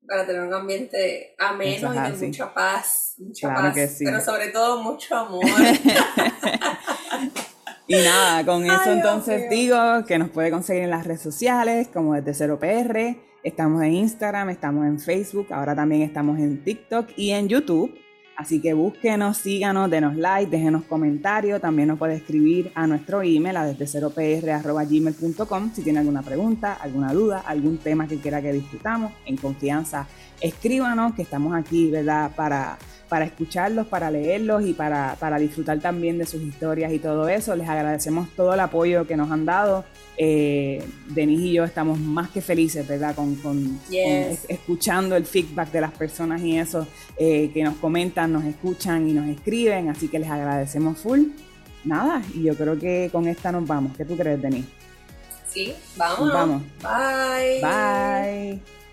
Para tener un ambiente ameno y de mucha paz, mucha paz, pero sobre todo mucho amor. y nada, con eso entonces digo que nos puede conseguir en las redes sociales como desde Cero PR Estamos en Instagram, estamos en Facebook, ahora también estamos en TikTok y en YouTube. Así que búsquenos, síganos, denos like, déjenos comentarios. También nos puede escribir a nuestro email a desde 0pr.gmail.com si tiene alguna pregunta, alguna duda, algún tema que quiera que discutamos. En confianza, escríbanos, que estamos aquí, ¿verdad? Para, para escucharlos, para leerlos y para, para disfrutar también de sus historias y todo eso. Les agradecemos todo el apoyo que nos han dado eh, Denise y yo estamos más que felices, ¿verdad? Con, escuchando el feedback de las personas y eso eh, que nos comentan, nos escuchan y nos escriben, así que les agradecemos full. Nada, y yo creo que con esta nos vamos. ¿Qué tú crees, Denise? Sí, vamos. Vamos. Bye. Bye.